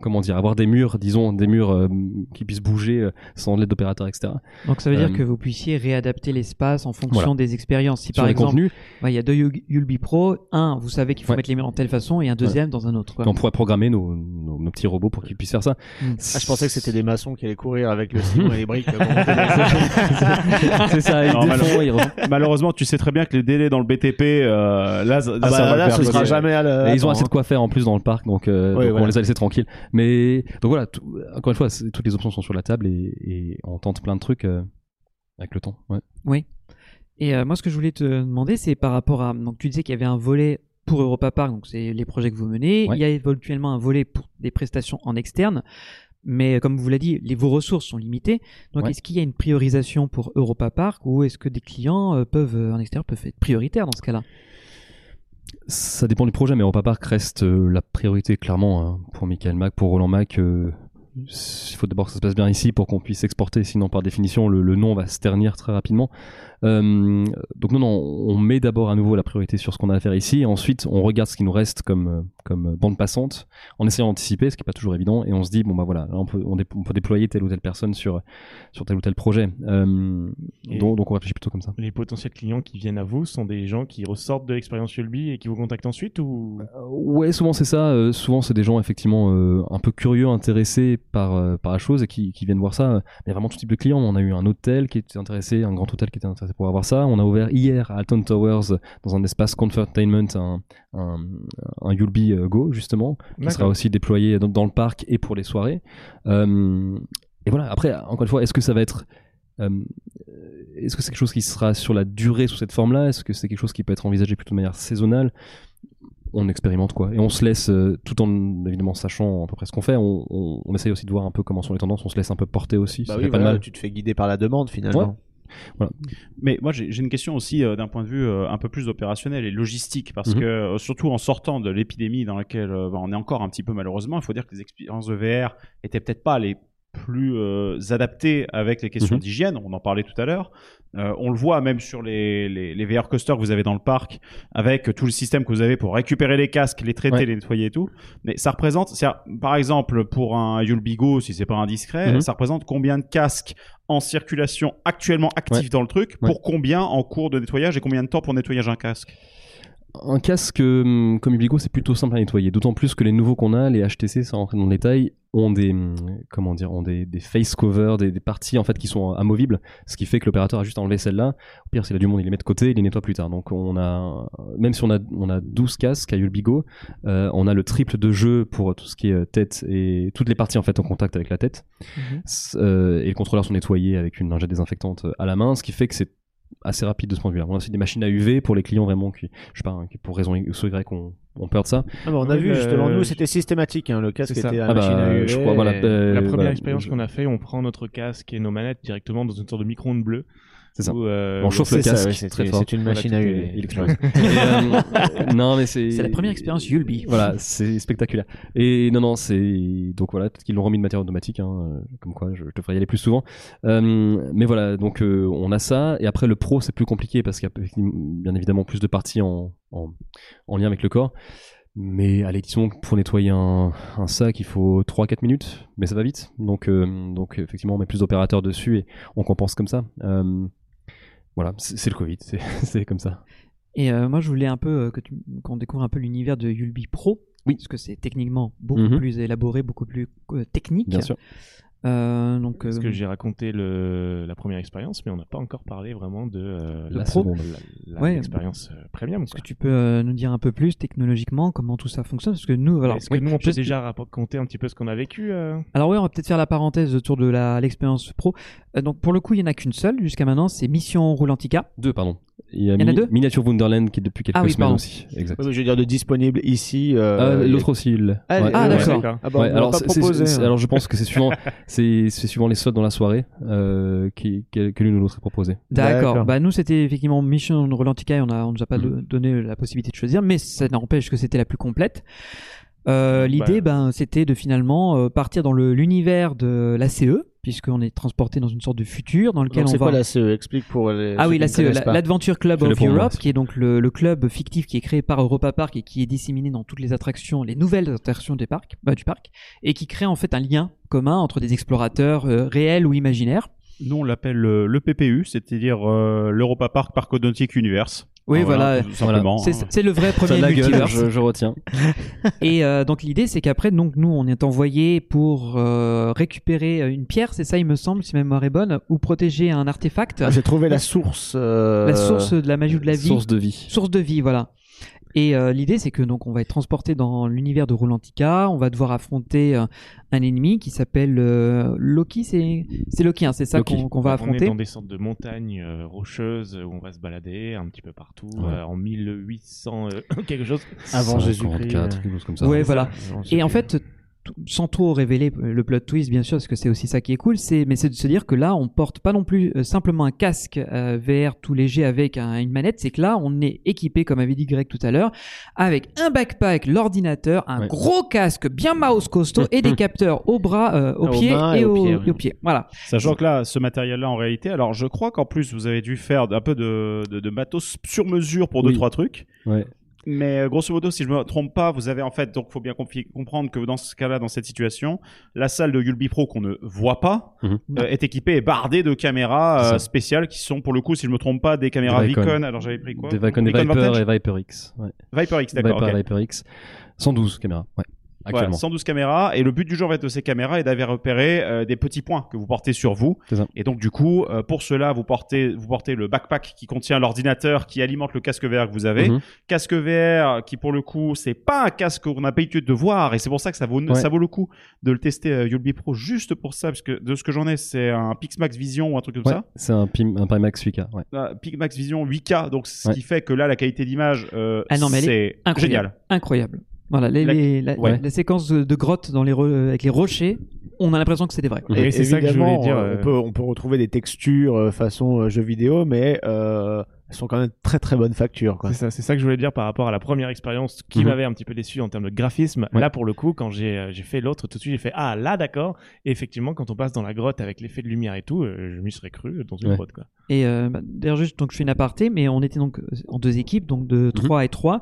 comment dire avoir des murs, disons des murs euh, qui puissent bouger euh, sans l'aide d'opérateurs, etc. Donc ça veut dire Euh, que vous puissiez réadapter l'espace en fonction Voilà. des expériences. Si Sur par exemple, il y a deux Yulby Pro, un, vous savez qu'il faut Ouais. mettre les murs en telle façon, et un deuxième dans un autre. quoi. on pourrait programmer nos, nos, nos petits robots pour qu'ils puissent faire ça. Mm. Ah, je pensais que c'était des maçons qui allaient courir avec le ciment et les briques. [laughs] c'est ça, ils Non, défont, ils malheure- Malheureusement, tu sais très bien que les délais dans le BTP, euh, là, ça- là, Ah ça bah, va là, ce sera jamais à la- ils ont assez de quoi faire en plus dans le parc, donc, euh, Ouais, donc voilà. on les a laissés tranquilles. Mais donc voilà, tout- encore une fois, toutes les options sont sur la table et, et on tente plein de trucs euh, avec le temps. Ouais. Oui. Et euh, moi, ce que je voulais te demander, c'est par rapport à. Donc, tu disais qu'il y avait un volet pour Europa Park, donc c'est les projets que vous menez. Ouais. Il y a éventuellement un volet pour des prestations en externe. Mais comme vous l'avez dit, les, vos ressources sont limitées. Donc, Ouais. est-ce qu'il y a une priorisation pour Europa Park ou est-ce que des clients euh, peuvent, en extérieur peuvent être prioritaires dans ce cas-là? Ça dépend du projet, mais Europa Park reste euh, la priorité clairement hein, pour Michael Mac, pour Roland Mac. euh, il faut d'abord que ça se passe bien ici pour qu'on puisse exporter, sinon par définition le, le nom va se ternir très rapidement. Euh, donc non, non, on met d'abord à nouveau la priorité sur ce qu'on a à faire ici, et ensuite on regarde ce qui nous reste comme, comme bande passante, en essayant d'anticiper, ce qui n'est pas toujours évident, et on se dit, bon bah voilà, là, on, peut, on, peut déployer telle ou telle personne sur, sur tel ou tel projet. Euh, donc, donc on réfléchit plutôt comme ça. Les potentiels clients qui viennent à vous sont des gens qui ressortent de l'expérience Yulby et qui vous contactent ensuite ou? Ouais, souvent c'est ça. euh, souvent c'est des gens effectivement euh, un peu curieux, intéressés par, euh, par la chose et qui, qui viennent voir ça. Il y a vraiment tout type de clients. On a eu un hôtel qui était intéressé, un grand hôtel qui était intéressé pour avoir ça. On a ouvert hier à Alton Towers dans un espace Comfortainment un, un, un Yulby euh, Go justement qui sera aussi déployé dans, dans le parc et pour les soirées. Euh, et voilà. Après, encore une fois, est-ce que ça va être euh, est-ce que c'est quelque chose qui sera sur la durée sous cette forme-là? Est-ce que c'est quelque chose qui peut être envisagé plutôt de manière saisonnale? On expérimente quoi et on se laisse euh, tout en évidemment sachant à peu près ce qu'on fait on, on, on essaye aussi de voir un peu comment sont les tendances on se laisse un peu porter aussi Bah ça oui, fait pas de mal tu te fais guider par la demande finalement. Voilà. Mais moi, j'ai une question aussi euh, d'un point de vue euh, un peu plus opérationnel et logistique, parce Mhm. que euh, surtout en sortant de l'épidémie dans laquelle euh, bah, on est encore un petit peu malheureusement, il faut dire que les expériences de VR étaient peut-être pas les plus adaptées avec les questions Mhm. d'hygiène. On en parlait tout à l'heure. Euh, on le voit même sur les, les, les VR coasters que vous avez dans le parc, avec tout le système que vous avez pour récupérer les casques, les traiter, Ouais. les nettoyer et tout. Mais ça représente, par exemple, pour un Yulbigo, si c'est pas indiscret, Mhm. ça représente combien de casques en circulation actuellement actifs Ouais. dans le truc, Ouais. pour combien en cours de nettoyage et combien de temps pour nettoyage un casque? Un casque hum, comme Ubigo c'est plutôt simple à nettoyer. D'autant plus que les nouveaux qu'on a les HTC sans rentrer dans le détail ont des hum, comment dire ont des, des face covers des, des parties en fait qui sont amovibles ce qui fait que l'opérateur a juste à enlever celle-là. Au pire s'il a du monde il les met de côté il les nettoie plus tard. Donc on a même si on a on a 12 casques à Yulbigo euh, on a le triple de jeu pour tout ce qui est euh, tête et toutes les parties en fait en contact avec la tête. Mhm. Euh, et les contrôleurs sont nettoyés avec une lingette désinfectante à la main ce qui fait que c'est assez rapide de ce point de vue-là. On a aussi des machines à UV pour les clients vraiment qui, je sais pas, hein, qui pour raison X ou Y ont, ont peur de ça. Ah bah, on a Oui, vu le- justement, nous c'était systématique, hein, le casque était à Ah bah, machine à UV. je crois, voilà, et- euh, La première voilà, expérience je- qu'on a fait, on prend notre casque et nos manettes directement dans une sorte de micro-ondes bleu. C'est ça. Où, euh, On chauffe le casque ouais, c'est- très c'est fort. une machine à. Et, euh, [laughs] [laughs] non, mais c'est. C'est la première expérience Yulby. Voilà, c'est spectaculaire. Et non, non, c'est donc voilà, peut-être qu'ils l'ont remis de matière automatique, hein, euh, comme quoi je, je devrais y aller plus souvent. Euh, mais voilà, donc euh, on a ça. Et après le pro, c'est plus compliqué parce qu'il y a bien évidemment plus de parties en, en, en lien avec le corps. Mais allez, disons que pour nettoyer un, un sac, il faut 3-4 minutes, mais ça va vite. Donc, euh, donc effectivement, on met plus d'opérateurs dessus et on compense comme ça. Euh, voilà, c'est le Covid, [laughs] c'est comme ça. Et euh, moi, je voulais un peu euh, que tu- qu'on découvre un peu l'univers de Yulby Pro. Oui. Parce que c'est techniquement beaucoup Mhm. plus élaboré, beaucoup plus euh, technique. Bien sûr. Euh, donc, Parce euh, que j'ai raconté le, la première expérience, mais on n'a pas encore parlé vraiment de euh, Le la pro. seconde, la, la- Ouais. l'expérience euh, premium. Est-ce que tu peux euh, nous dire un peu plus technologiquement comment tout ça fonctionne? Parce que nous, alors, Est-ce que nous, on peut déjà raconter un petit peu ce qu'on a vécu euh? Alors oui, on va peut-être faire la parenthèse autour de l'expérience pro. Euh, donc pour le coup, il y en a qu'une seule jusqu'à maintenant, c'est Mission Roulantica. Deux, pardon. Il y a, Il y en a Mi- deux Miniature Wonderland qui est depuis quelques Ah oui, semaines pardon. aussi. Exact. Je veux dire de disponible ici. euh, Ah, L'autre aussi. il- Ah, ouais. Ah, ouais, d'accord. Ah bah, Ouais, alors, hein. alors je pense que c'est [laughs] suivant, c'est c'est suivant les slots dans la soirée euh, qui, que, que l'une ou l'autre est proposé. D'accord. Bah nous, c'était effectivement Mission Roulantica et on a on nous a pas Mhm. do- donné la possibilité de choisir, mais ça n'empêche que c'était la plus complète. Euh, L'idée, Bah. ben, c'était de finalement euh, partir dans le- l'univers de la CE, puisqu'on est transporté dans une sorte de futur dans lequel Donc, on c'est va. quoi la CE Explique pour les. Ah oui, la CE, pas. l'Adventure Club of Europe, qui est donc le, le club fictif qui est créé par Europa Park et qui est disséminé dans toutes les attractions, les nouvelles attractions des parcs, bah, du parc, et qui crée en fait un lien commun entre des explorateurs euh, réels ou imaginaires. Nous, on l'appelle euh, le PPU, c'est-à-dire euh, l'Europa Park Parkodontic Universe. Oui, voilà. simplement. C'est le vrai premier de la gueule, multiverse. je, je retiens. [laughs] Et euh, donc l'idée, c'est qu'après, donc nous, on est envoyé pour euh, récupérer une pierre, c'est ça, il me semble, si ma mémoire est bonne, ou protéger un artefact, Ah, J'ai trouvé la source. euh, la source de la magie ou de la vie, Source de vie. source de vie, voilà. Et euh, l'idée, c'est que donc on va être transporté dans l'univers de Rolantica. On va devoir affronter euh, un ennemi qui s'appelle euh, Loki. C'est c'est Loki, hein, c'est ça qu'on va On est affronter. dans des sortes de montagnes euh, rocheuses où on va se balader un petit peu partout Ouais. euh, en 1800 euh, [laughs] quelque chose. Avant 54, Jésus-Christ. quelque chose comme ça. Ouais, voilà. Et en fait, sans trop révéler le plot twist, bien sûr, parce que c'est aussi ça qui est cool, c'est mais c'est de se dire que là, on porte pas non plus euh, simplement un casque euh, VR tout léger avec un- une manette, c'est que là, on est équipé, comme avait dit Greg tout à l'heure, avec un backpack, l'ordinateur, un Ouais. gros casque bien mouse costaud et des [laughs] capteurs au bras, euh, pieds mains et, aux pieds. Voilà. Sachant que là, ce matériel-là, en réalité, alors je crois qu'en plus, vous avez dû faire un peu de, de, de matos sur mesure pour deux, Oui. trois trucs. Ouais. Mais euh, grosso modo, si je me trompe pas, vous avez en fait, donc faut bien comprendre que dans ce cas-là, dans cette situation, la salle de Yulby Pro qu'on ne voit pas Mhm. euh, est équipée et bardée de caméras euh, spéciales qui sont pour le coup, si je me trompe pas, des caméras Des Vicon. Vicon. Alors j'avais pris quoi Des Vicon, Vicon Viper Vantage et Viper X. Ouais. Viper X, d'accord. Viper ok. et Viper X. 112 caméras. Ouais. Voilà, Actuellement. 112 caméras et le but du jeu en fait de ces caméras est d'avoir repéré euh, des petits points que vous portez sur vous C'est ça. et donc du coup euh, pour cela vous portez vous portez le backpack qui contient l'ordinateur qui alimente le casque VR que vous avez Mhm. casque VR qui pour le coup c'est pas un casque qu'on n'a pas l'habitude de voir et c'est pour ça que ça vaut Ouais. ça vaut le coup de le tester euh, Yulby Pro juste pour ça parce que de ce que j'en ai c'est un Pixmax Vision ou un truc comme Ouais, ça c'est un, Pim, un Pimax 8K. Ouais. Ah, Pixmax Vision 8K donc ce Ouais. qui fait que là la qualité d'image euh, Ah non, mais elle c'est Incroyable. génial Incroyable. Voilà, les, La- les, la, ouais. la séquence de, de grotte dans les re- avec les rochers, on a l'impression que c'est des vrais. Mhm. Et c'est ça que je voulais dire. euh, euh, On peut, on peut retrouver des textures euh, façon jeu vidéo, mais euh, elles sont quand même très très bonne facture. C'est ça, c'est ça que je voulais dire par rapport à la première expérience qui Mhm. m'avait un petit peu déçu en termes de graphisme. Ouais. Là, pour le coup, quand j'ai fait l'autre, tout de suite, j'ai fait ah là, d'accord. Et effectivement, quand on passe dans la grotte avec l'effet de lumière et tout, je m'y serais cru dans une Ouais. grotte quoi. Et euh, bah, d'ailleurs, juste, donc je fais une aparté, mais on était donc en deux équipes, donc Mhm. de 3 et 3.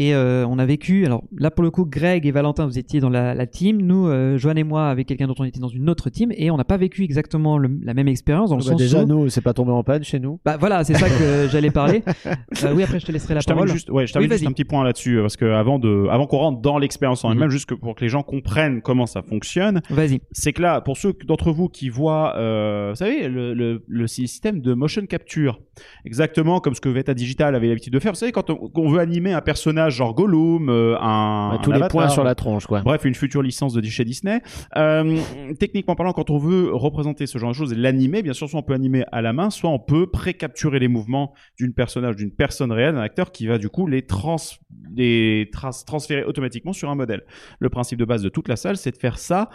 Et euh, on a vécu, alors là pour le coup, Greg et Valentin, vous étiez dans la, la team. Nous, euh, Joanne et moi, avec quelqu'un d'autre, on était dans une autre team. Et on n'a pas vécu exactement le- la même expérience dans le Bah, sens déjà, où. nous, c'est pas tombé en panne chez nous. Bah voilà, c'est ça que [laughs] j'allais parler. Euh, oui, après je te laisserai la je parole. juste, ouais, je termine Oui, juste un petit point là-dessus parce que avant de, avant qu'on rentre dans l'expérience en Mhm. elle-même, juste que pour que les gens comprennent comment ça fonctionne, Vas-y. c'est que là, pour ceux d'entre vous qui voient, euh, vous savez, le, le, le système de motion capture, exactement comme ce que Veta Digital avait l'habitude de faire. Vous savez, quand on, veut animer un personnage genre Gollum, euh, un, Bah, tous un les avatar, points sur la tronche, quoi. Bref, une future licence de chez Disney. Euh, techniquement parlant, quand on veut représenter ce genre de choses et l'animer, bien sûr, soit on peut animer à la main, soit on peut pré-capturer les mouvements d'une personnage, d'une personne réelle, d'un acteur qui va du coup les, trans les trans- transférer automatiquement sur un modèle. Le principe de base de toute la salle, c'est de faire ça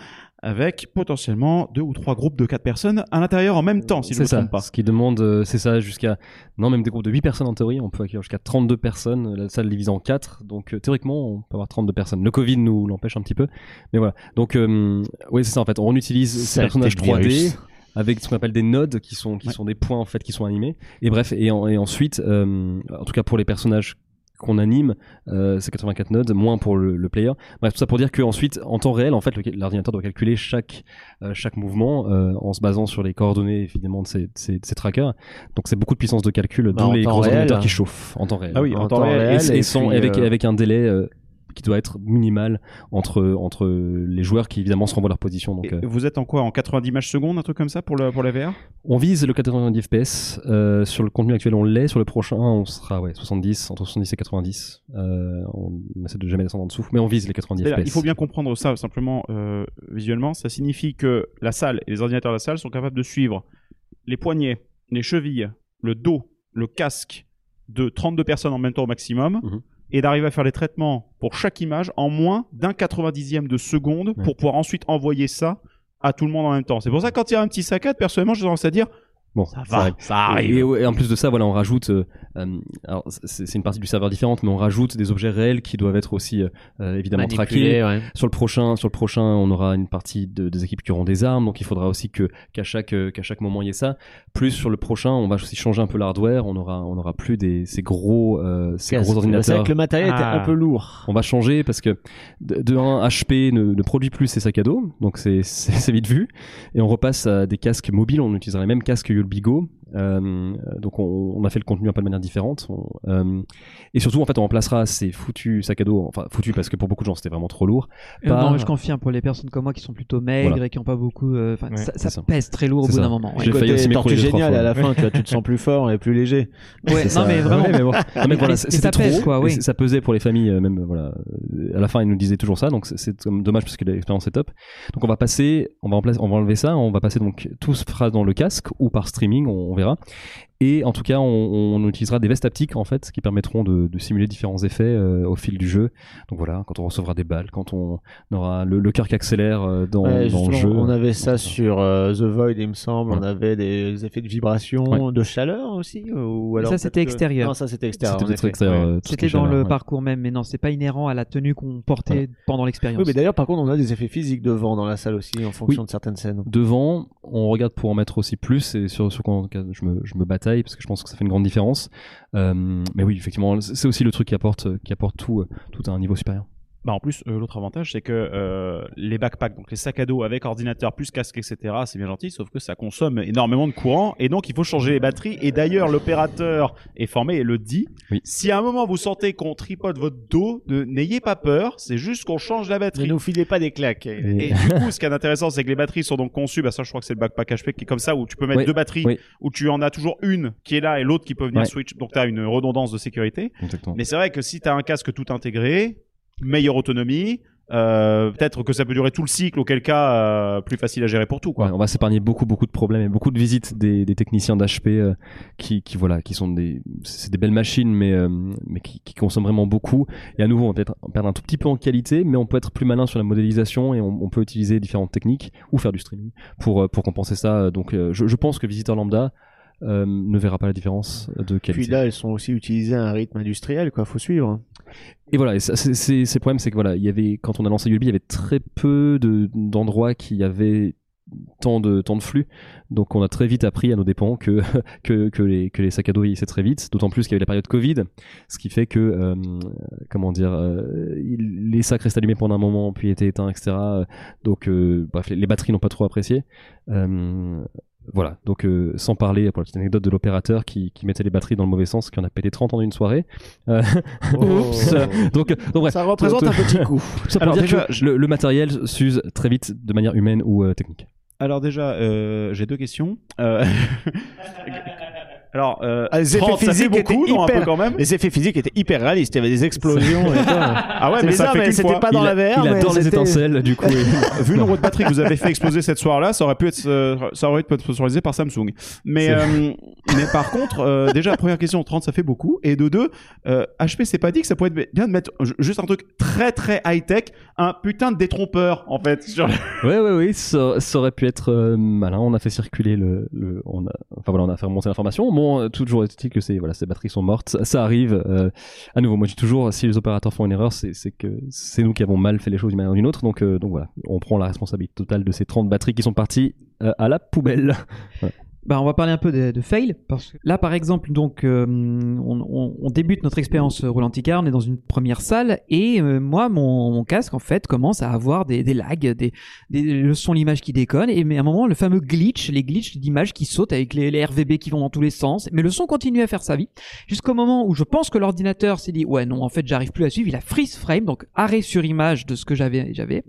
avec potentiellement deux ou trois groupes de quatre personnes à l'intérieur en même temps, si je ne C'est me ça. trompe pas. Ce qui demande, euh, c'est ça, jusqu'à. Non, même des groupes de 8 personnes en théorie, on peut accueillir jusqu'à 32 personnes, la salle divisée en 4. Donc, euh, théoriquement, on peut avoir 32 personnes. Le Covid nous l'empêche un petit peu. Mais voilà. Donc, euh, oui, c'est ça, en fait. On utilise ces personnages de 3D. virus. Avec ce qu'on appelle des nodes qui sont, qui Ouais. sont des points en fait qui sont animés. Et bref, et, en- et ensuite, euh, en tout cas pour les personnages qu'on anime, euh, c'est 84 nodes, moins pour le, le player. Bref, tout ça pour dire qu'ensuite, en temps réel, en fait, l'ordinateur doit calculer chaque, euh, chaque mouvement euh, en se basant sur les coordonnées évidemment de ces, de ces, de ces trackers. Donc c'est beaucoup de puissance de calcul, Bah, d'où en les gros réel. ordinateurs qui chauffent en temps réel. Ah oui, en, En temps, temps réel. et, et et sans- puis, avec, euh, avec un délai euh, qui doit être minimal entre, entre les joueurs qui évidemment se renvoient leur position. Donc, euh, vous êtes en quoi En 90 images secondes, un truc comme ça pour, le, pour la VR On vise le 90 FPS. euh, sur le contenu actuel, on l'est. Sur le prochain, on sera ouais, 70, entre 70 et 90. Euh, on essaie de jamais descendre en dessous, mais on vise les 90 Et là, FPS. il faut bien comprendre ça simplement euh, visuellement. Ça signifie que la salle et les ordinateurs de la salle sont capables de suivre les poignets, les chevilles, le dos, le casque de 32 personnes en même temps au maximum. Mhm. Et d'arriver à faire les traitements pour chaque image en moins d'un 90e de seconde Ouais. pour pouvoir ensuite envoyer ça à tout le monde en même temps. C'est pour ça que quand il y a un petit saccade, personnellement, j'ai tendance à dire Bon, ça ça va, arrive. ça arrive. Et, et en plus de ça, voilà, on rajoute. euh, euh, alors, c'est une partie du serveur différente, mais on rajoute des objets réels qui doivent être aussi euh, évidemment traqués. Manipulé, ouais. Sur le prochain, sur le prochain, on aura une partie de- des équipes qui auront des armes, donc il faudra aussi que qu'à chaque qu'à chaque moment il y ait ça. Plus sur le prochain, on va aussi changer un peu l'hardware. On aura on aura plus des ces gros euh, ces Casque. gros C'est ordinateurs. vrai que le matériel était Ah. un peu lourd. On va changer parce que de, de un, HP ne, ne produit plus ses sacs à dos, donc [laughs] c'est vite vu. Et on repasse à des casques mobiles. On utilisera les mêmes casques Yulbigo. Euh, donc on, on a fait le contenu un peu de manière différente. On- euh, et surtout en fait on remplacera ces foutus sacs à dos, enfin foutus parce que pour beaucoup de gens c'était vraiment trop lourd. Euh, Par- Non, je confirme pour les personnes comme moi qui sont plutôt maigres Voilà. et qui n'ont pas beaucoup. euh, Ouais, ça, c'est ça ça. pèse très lourd au bout d'un moment. J'ai ouais. failli aussi fois. à la fin, tu, vois, tu te sens plus fort et plus léger. [laughs] Ouais, non, ça. mais vraiment. Ouais, mais bon. Non, mais voilà, Et- [laughs] et c'était ça trop. pèse, quoi, oui. Ça pesait pour les familles, même voilà. À la fin, ils nous disaient toujours ça, donc c'est- dommage parce que l'expérience est top. Donc on va passer, on va, remplacer- on va enlever ça, on va passer donc tout se fera dans le casque ou par streaming, on, on verra. Et en tout cas, on, on utilisera des vestes haptiques en fait, qui permettront de, de simuler différents effets euh, au fil du jeu. Donc voilà, quand on recevra des balles, quand on aura le, le cœur qui accélère euh, dans, Ouais, dans le jeu. On avait ça sur euh, The Void, il me semble. On avait des effets de vibration, Ouais. de chaleur aussi. Ou alors Ça, c'était que- extérieur. Non, ça c'était extérieur. C'était dans chaleur, le ouais. parcours même, mais non, c'est pas inhérent à la tenue qu'on portait pendant l'expérience. Oui, mais d'ailleurs, par contre, on a des effets physiques devant dans la salle aussi, en fonction de certaines scènes. Devant, on regarde pour en mettre aussi plus et sur, sur quoi en tout cas, je me, je me bataille parce que je pense que ça fait une grande différence. Euh, mais oui, effectivement, c'est aussi le truc qui apporte, qui apporte tout, euh, tout à un niveau supérieur. Bah en plus, euh, l'autre avantage, c'est que euh, les backpacks, donc les sacs à dos avec ordinateur plus casque, etc., c'est bien gentil, sauf que ça consomme énormément de courant et donc il faut changer les batteries. Et d'ailleurs, l'opérateur est formé et le dit. Oui. Si à un moment vous sentez qu'on tripote votre dos, ne- n'ayez pas peur, c'est juste qu'on change la Ne batterie. nous filez pas des claques. Et du [laughs] coup, ce qui est intéressant, c'est que les batteries sont donc conçues, bah ça je crois que c'est le backpack HP qui est comme ça, où tu peux mettre Oui, deux batteries, oui. où tu en as toujours une qui est là et l'autre qui peut venir switch, donc tu as une redondance de sécurité. Exactement. Mais c'est vrai que si tu as un casque tout intégré, meilleure autonomie, euh, peut-être que ça peut durer tout le cycle, auquel cas euh, plus facile à gérer pour tout. On va s'épargner beaucoup beaucoup de problèmes et beaucoup de visites des, techniciens d'HP euh, qui, voilà qui sont des c'est des belles machines mais mais qui, consomment vraiment beaucoup et à nouveau on va peut-être perdre un tout petit peu en qualité mais on peut être plus malin sur la modélisation et on, peut utiliser différentes techniques ou faire du streaming pour pour compenser ça donc je, je pense que visiteur lambda euh, ne verra pas la différence de qualité. Puis là, elles sont aussi utilisées à un rythme industriel, quoi. Faut suivre. Et voilà, c'est, le problème, c'est que voilà, il y avait quand on a lancé Yulby, il y avait très peu de, d'endroits qui avaient tant de tant de flux, donc on a très vite appris à nos dépens que [laughs] que, que les que les sacs à dos vieillissaient très vite, d'autant plus qu'il y avait la période Covid, ce qui fait que euh, comment dire, euh, il- les sacs restent allumés pendant un moment puis étaient éteints, etc. Donc euh, bref, les, les batteries n'ont pas trop apprécié. Euh, voilà, donc euh, sans parler pour la petite anecdote de l'opérateur qui, qui mettait les batteries dans le mauvais sens, qui en a pété 30 en une soirée. Euh, [laughs] oups. donc, donc bref, Ça représente un petit coup. [laughs] ça Alors dire déjà, que le, le matériel s'use très vite de manière humaine ou euh, technique. Alors déjà, euh, j'ai deux questions. [laughs] Euh, Alors, euh, Ah, les effets 30, ça fait physiques beaucoup, étaient non, un hyper- peu quand même. Les effets physiques étaient hyper réalistes. Il y avait des explosions. et tout. [laughs] Ah ouais, mais ça fait mais c'était pas dans il, la VR. il mais adore les étincelles, du coup. [laughs] [laughs] Vu le nombre de batteries que vous avez fait exploser cette soir-là, ça aurait pu être, euh, ça aurait pu être sponsorisé par Samsung. Mais, euh, mais par contre, euh, déjà, première question, 30, ça fait beaucoup. Et de deux, euh, HP s'est pas dit que ça pourrait être bien de mettre ju- juste un truc très très high-tech, un putain de détrompeur, en fait, sur le- Ouais, ouais, oui, ça, ça aurait pu être euh, malin. On a fait circuler le, le- on a, enfin voilà, on a fait remonter l'information. Bon, euh, toujours est-il que ces, batteries sont mortes. Ça, arrive. euh, à nouveau, moi, je dis toujours, si les opérateurs font une erreur, c'est, que c'est nous qui avons mal fait les choses d'une manière ou d'une autre. Donc, euh, donc voilà, on prend la responsabilité totale de ces 30 batteries qui sont parties à la poubelle. [laughs] Bah, on va parler un peu de, fail parce que là, par exemple, donc, euh, on, on- on débute notre expérience Rolantica, on est dans une première salle et euh, moi, mon, mon casque en fait commence à avoir des, des lags, des, des le son, l'image qui déconne et mais à un moment, le fameux glitch, les glitches d'image qui sautent avec les, les RVB qui vont dans tous les sens, mais le son continue à faire sa vie jusqu'au moment où je pense que l'ordinateur s'est dit ouais non, en fait, j'arrive plus à suivre, il a freeze frame, donc arrêt sur image de ce que j'avais, j'avais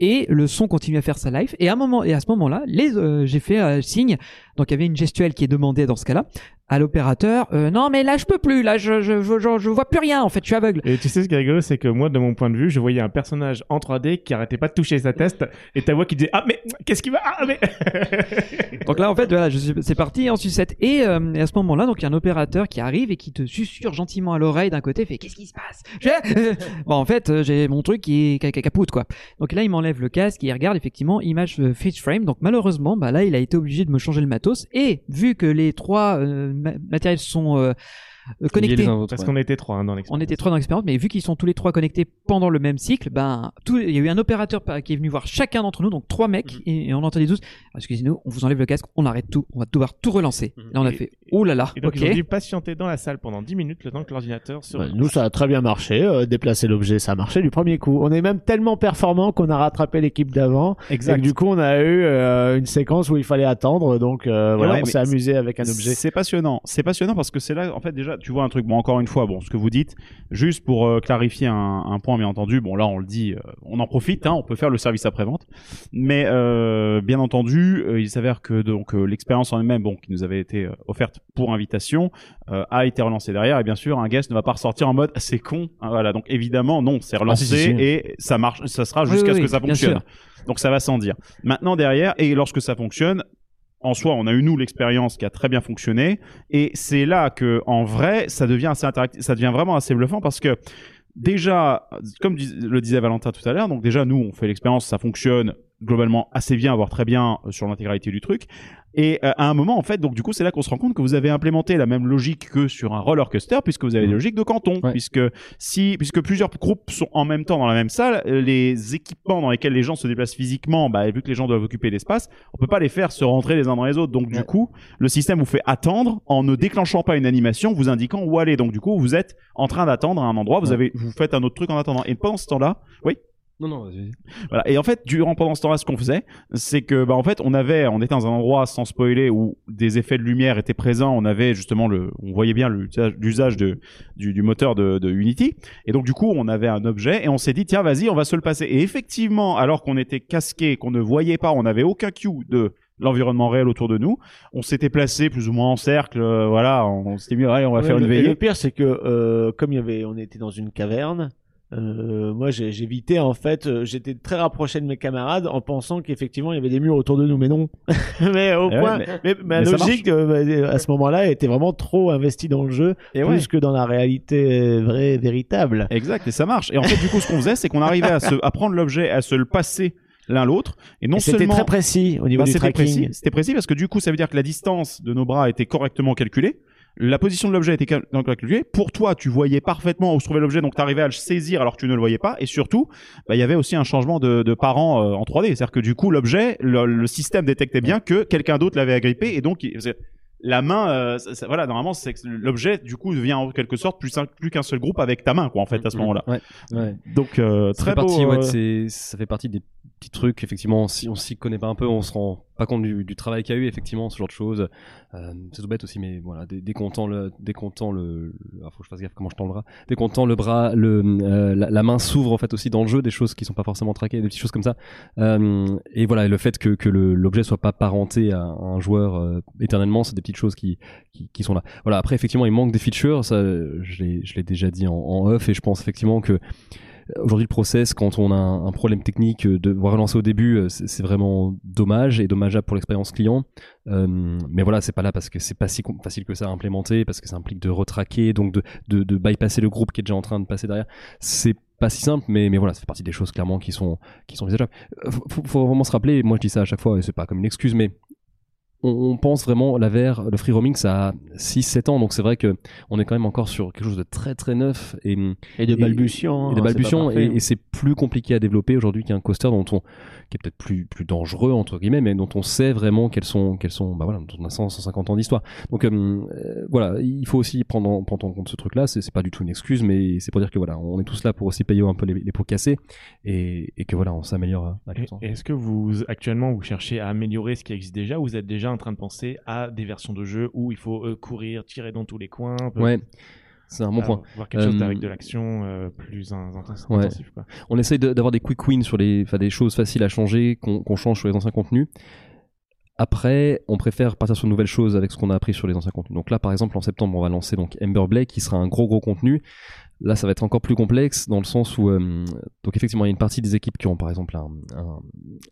et le son continue à faire sa life et à un moment et à ce moment-là les euh, j'ai fait euh, signe donc il y avait une gestuelle qui est demandée dans ce cas-là à l'opérateur euh, non mais là je peux plus là je je, je je je vois plus rien en fait je suis aveugle. Et tu sais ce qui est rigolo, c'est que moi, de mon point de vue, je voyais un personnage en 3D qui arrêtait pas de toucher sa teste et ta voix qui disait Ah, mais qu'est-ce qui va Ah, mais. [laughs] donc là en fait voilà c'est parti en sucette. Et, euh, et à ce moment-là donc il y a un opérateur qui arrive et qui te susurre gentiment à l'oreille d'un côté fait qu'est-ce qui se passe? [laughs] Bon en fait euh, j'ai mon truc qui est capoute quoi. Donc là il m'enlève le casque et il regarde effectivement image freeze frame. Donc malheureusement bah là il a été obligé de me changer le matos et vu que les trois euh, ma- matériels sont euh, connectés aux autres, Parce ouais. qu'on était trois hein, dans on l'expérience. était trois dans l'expérience, mais vu qu'ils sont tous les trois connectés pendant le même cycle, ben, tout, il y a eu un opérateur qui est venu voir chacun d'entre nous, donc trois mecs, et, et on entendait tous, excusez-nous, on vous enlève le casque, on arrête tout, on va devoir tout relancer. Là, on a Et- fait, oh là là, Et donc, ok. ils ont dû patienter dans la salle pendant 10 minutes le temps que l'ordinateur se. Nous, ça a très bien marché. euh, déplacer l'objet, ça a marché du premier coup. On est même tellement performant qu'on a rattrapé l'équipe d'avant. Et que du coup, on a eu euh, une séquence où il fallait attendre. Donc, euh, voilà, Ouais, on s'est amusé avec un objet. C'est passionnant. C'est passionnant parce que c'est là, en fait, déjà, tu vois un truc. Bon, encore une fois, bon, ce que vous dites, juste pour euh, clarifier un, un point, bien entendu. Bon, là, on le dit, euh, on en profite. Hein, on peut faire le service après-vente. Mais euh, bien entendu, il s'avère que donc l'expérience en elle-même, bon, qui nous avait été offerte pour invitation, a été relancée derrière. Et bien sûr, un guest ne va pas ressortir en mode "Ah, c'est con. Hein, voilà. Donc évidemment, non, c'est relancé si, si, si. et ça marche. Ça sera jusqu'à oui, ce que ça fonctionne. Donc ça va sans dire. Maintenant derrière, et lorsque ça fonctionne, en soi, on a eu nous l'expérience qui a très bien fonctionné, et c'est là que, en vrai, ça devient assez interactif, ça devient vraiment assez bluffant parce que déjà, comme le disait Valentin tout à l'heure, donc déjà nous on fait l'expérience, ça fonctionne globalement assez bien, voire très bien euh, sur l'intégralité du truc. Et euh, à un moment, en fait, donc du coup, c'est là qu'on se rend compte que vous avez implémenté la même logique que sur un roller coaster, puisque vous avez des logiques de canton, Ouais. puisque si, puisque plusieurs groupes sont en même temps dans la même salle, euh, les équipements dans lesquels les gens se déplacent physiquement, bah, vu que les gens doivent occuper l'espace, on peut pas les faire se rentrer les uns dans les autres. Donc du coup, le système vous fait attendre en ne déclenchant pas une animation, vous indiquant où aller. Donc du coup, vous êtes en train d'attendre à un endroit, vous avez, vous faites un autre truc en attendant. Et pendant ce temps-là, oui? Non, non, vas-y. Voilà. Et en fait, durant pendant ce temps-là, ce qu'on faisait, c'est que, bah, en fait, on avait, on était dans un endroit sans spoiler où des effets de lumière étaient présents. On avait justement le, on voyait bien l'usage de du, du moteur de, de Unity. Et donc, du coup, on avait un objet et on s'est dit, tiens, vas-y, on va se le passer. Et effectivement, alors qu'on était casqué, qu'on ne voyait pas, on n'avait aucun cue de l'environnement réel autour de nous. On s'était placé plus ou moins en cercle, euh, voilà, on, s'était mis, allez, on va Ouais, faire une le, et veillée. le pire, c'est que euh, comme il y avait, on était dans une caverne. Euh, moi, j'ai- j'évitais en fait, euh, j'étais très rapproché de mes camarades en pensant qu'effectivement il y avait des murs autour de nous, mais non. [laughs] mais au Eh ouais, point, mais- mais, ma mais ça logique euh, à ce moment-là était vraiment trop investie dans le jeu, Et plus ouais. que dans la réalité vraie, véritable. Exact, et ça marche. Et en fait, du coup, ce qu'on faisait, c'est qu'on arrivait à, se, à prendre l'objet, à se le passer l'un l'autre. Et non Et C'était seulement. très précis au niveau Bah, du tracking. précis. C'était précis parce que du coup, ça veut dire que la distance de nos bras était correctement calculée. La position de l'objet était cal- calculée. Pour toi, tu voyais parfaitement où se trouvait l'objet, donc tu arrivais à le saisir alors que tu ne le voyais pas. Et surtout, bah, il y avait aussi un changement de, de parent euh, en 3D. C'est-à-dire que du coup, l'objet, le, le système détectait bien que quelqu'un d'autre l'avait agrippé et donc la main, euh, ça- ça- voilà, normalement, c'est l'objet du coup devient en quelque sorte plus, un- plus qu'un seul groupe avec ta main, quoi, en fait, à ce moment-là. Ouais, ouais. Donc euh, très partie, beau. ouais, ça fait partie des petits trucs. Effectivement, si on s'y connaît pas un peu, on se rend pas compte du, travail qu'il y a eu, effectivement, ce genre de choses. Euh, c'est tout bête aussi, mais voilà, dès, dès qu'on tend le, dès qu'on tend le, faut que je fasse gaffe comment je tends le bras. Dès qu'on tend le bras, le, euh, la, main s'ouvre en fait aussi dans le jeu, des choses qui sont pas forcément traquées, des petites choses comme ça. Euh, et voilà, le fait que, que l'objet soit pas parenté à, un joueur éternellement, c'est des petites choses qui, qui, sont là. Voilà, après effectivement, il manque des features, ça, je l'ai déjà dit en, en off, et je pense effectivement que Aujourd'hui, le process, quand on a un, problème technique, euh, de voir relancer au début, euh, c'est vraiment dommage et dommageable pour l'expérience client. Euh, mais voilà, c'est pas là parce que c'est pas si facile que ça à implémenter, parce que ça implique de retraquer, donc de, bypasser le groupe qui est déjà en train de passer derrière. C'est pas si simple, mais, mais voilà, ça fait partie des choses clairement qui sont, qui sont envisageables. Faut- faut vraiment se rappeler, moi je dis ça à chaque fois, et c'est pas comme une excuse, mais on, pense vraiment la VR, le free roaming, ça a 6-7 ans, donc c'est vrai que on est quand même encore sur quelque chose de très très neuf et, Et de balbutiant, et, de hein, balbutiant, et c'est plus compliqué à développer aujourd'hui qu'un coaster dont on, qui est peut-être plus, plus dangereux entre guillemets, mais dont on sait vraiment quels sont, quels sont, bah voilà, dont on a 100, 150 ans d'histoire. Donc euh, euh, voilà, il faut aussi prendre en, prendre en compte ce truc-là. C'est c'est pas du tout une excuse, mais c'est pour dire que voilà, on est tous là pour aussi payer un peu les, les pots cassés et, et que voilà, on s'améliore. Est-ce que vous actuellement vous cherchez à améliorer ce qui existe déjà ou vous êtes déjà en train de penser à des versions de jeu où il faut euh, courir, tirer dans tous les coins un peu- Ouais, c'est un bon Ah, point. Voir quelque chose Euh, avec de l'action euh, plus Ouais. intensif. Quoi. On essaye de- d'avoir des quick wins sur les, des choses faciles à changer, qu'on change sur les anciens contenus. Après, on préfère partir sur de nouvelles choses avec ce qu'on a appris sur les anciens contenus. Donc là, par exemple, en septembre, on va lancer donc Ember Blade, qui sera un gros gros contenu. Là, ça va être encore plus complexe dans le sens où, euh, donc effectivement, il y a une partie des équipes qui ont par exemple un, un,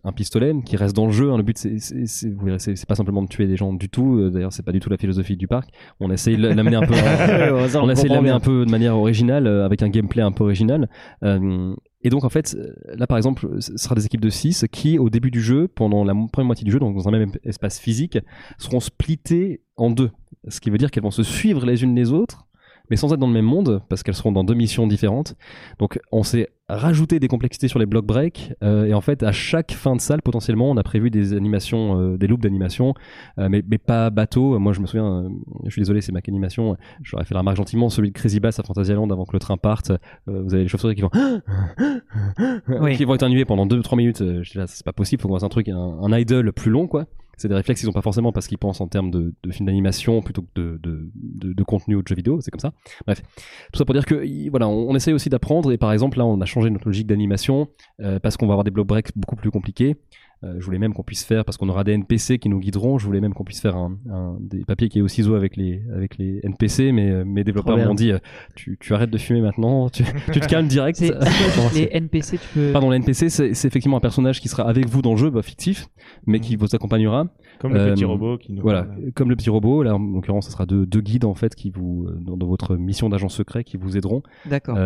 un pistolet qui reste dans le jeu. hein. Le but, c'est, pas simplement de tuer des gens du tout. Euh, D'ailleurs, c'est pas du tout la philosophie du parc. On essaye de l'amener un peu, [laughs] on on essaye de l'amener un peu de manière originale, euh, avec un gameplay un peu original. Euh, et donc en fait, là par exemple, ce sera des équipes de 6 qui, au début du jeu, pendant la première moitié du jeu, donc dans un même espace physique, seront splittées en deux. Ce qui veut dire qu'elles vont se suivre les unes les autres, mais sans être dans le même monde, parce qu'elles seront dans deux missions différentes. Donc on s'est rajouté des complexités sur les block breaks, euh, et en fait à chaque fin de salle, potentiellement, on a prévu des animations, euh, des loops d'animation, euh, mais, mais pas bateau. Moi je me souviens, je suis désolé, c'est ma animation, j'aurais fait la remarque gentiment, celui de Crazy Bass à Fantasyland avant que le train parte, vous avez les chauves-souris qui vont Oui. [laughs] qui vont éternuer pendant 2-3 minutes. Je dis là, c'est pas possible, faut qu'on fasse un truc, un, un idle plus long, quoi. C'est des réflexes qu'ils ont pas forcément parce qu'ils pensent en termes de, films d'animation plutôt que de, de, de, contenu ou de jeux vidéo, c'est comme ça. Bref, tout ça pour dire que voilà, on, on essaye aussi d'apprendre et par exemple là, on a changé notre logique d'animation euh, parce qu'on va avoir des block breaks beaucoup plus compliqués. Euh, je voulais même qu'on puisse faire parce qu'on aura des NPC qui nous guideront. Je voulais même qu'on puisse faire un, un- des papiers qui est au ciseau avec les avec les NPC, mais euh, mes développeurs m'ont dit euh, tu, tu arrêtes de fumer maintenant, tu, tu te calmes direct. C'est c'est quoi, les NPC, tu peux. Pardon, l'NPC, c'est c'est effectivement un personnage qui sera avec vous dans le jeu, bah, fictif, mais qui vous accompagnera. Comme le Euh, petit robot qui nous Voilà, parle. comme le petit robot. Là, en l'occurrence, ce sera deux, deux guides en fait qui vous euh, dans, dans votre mission d'agent secret qui vous aideront. D'accord.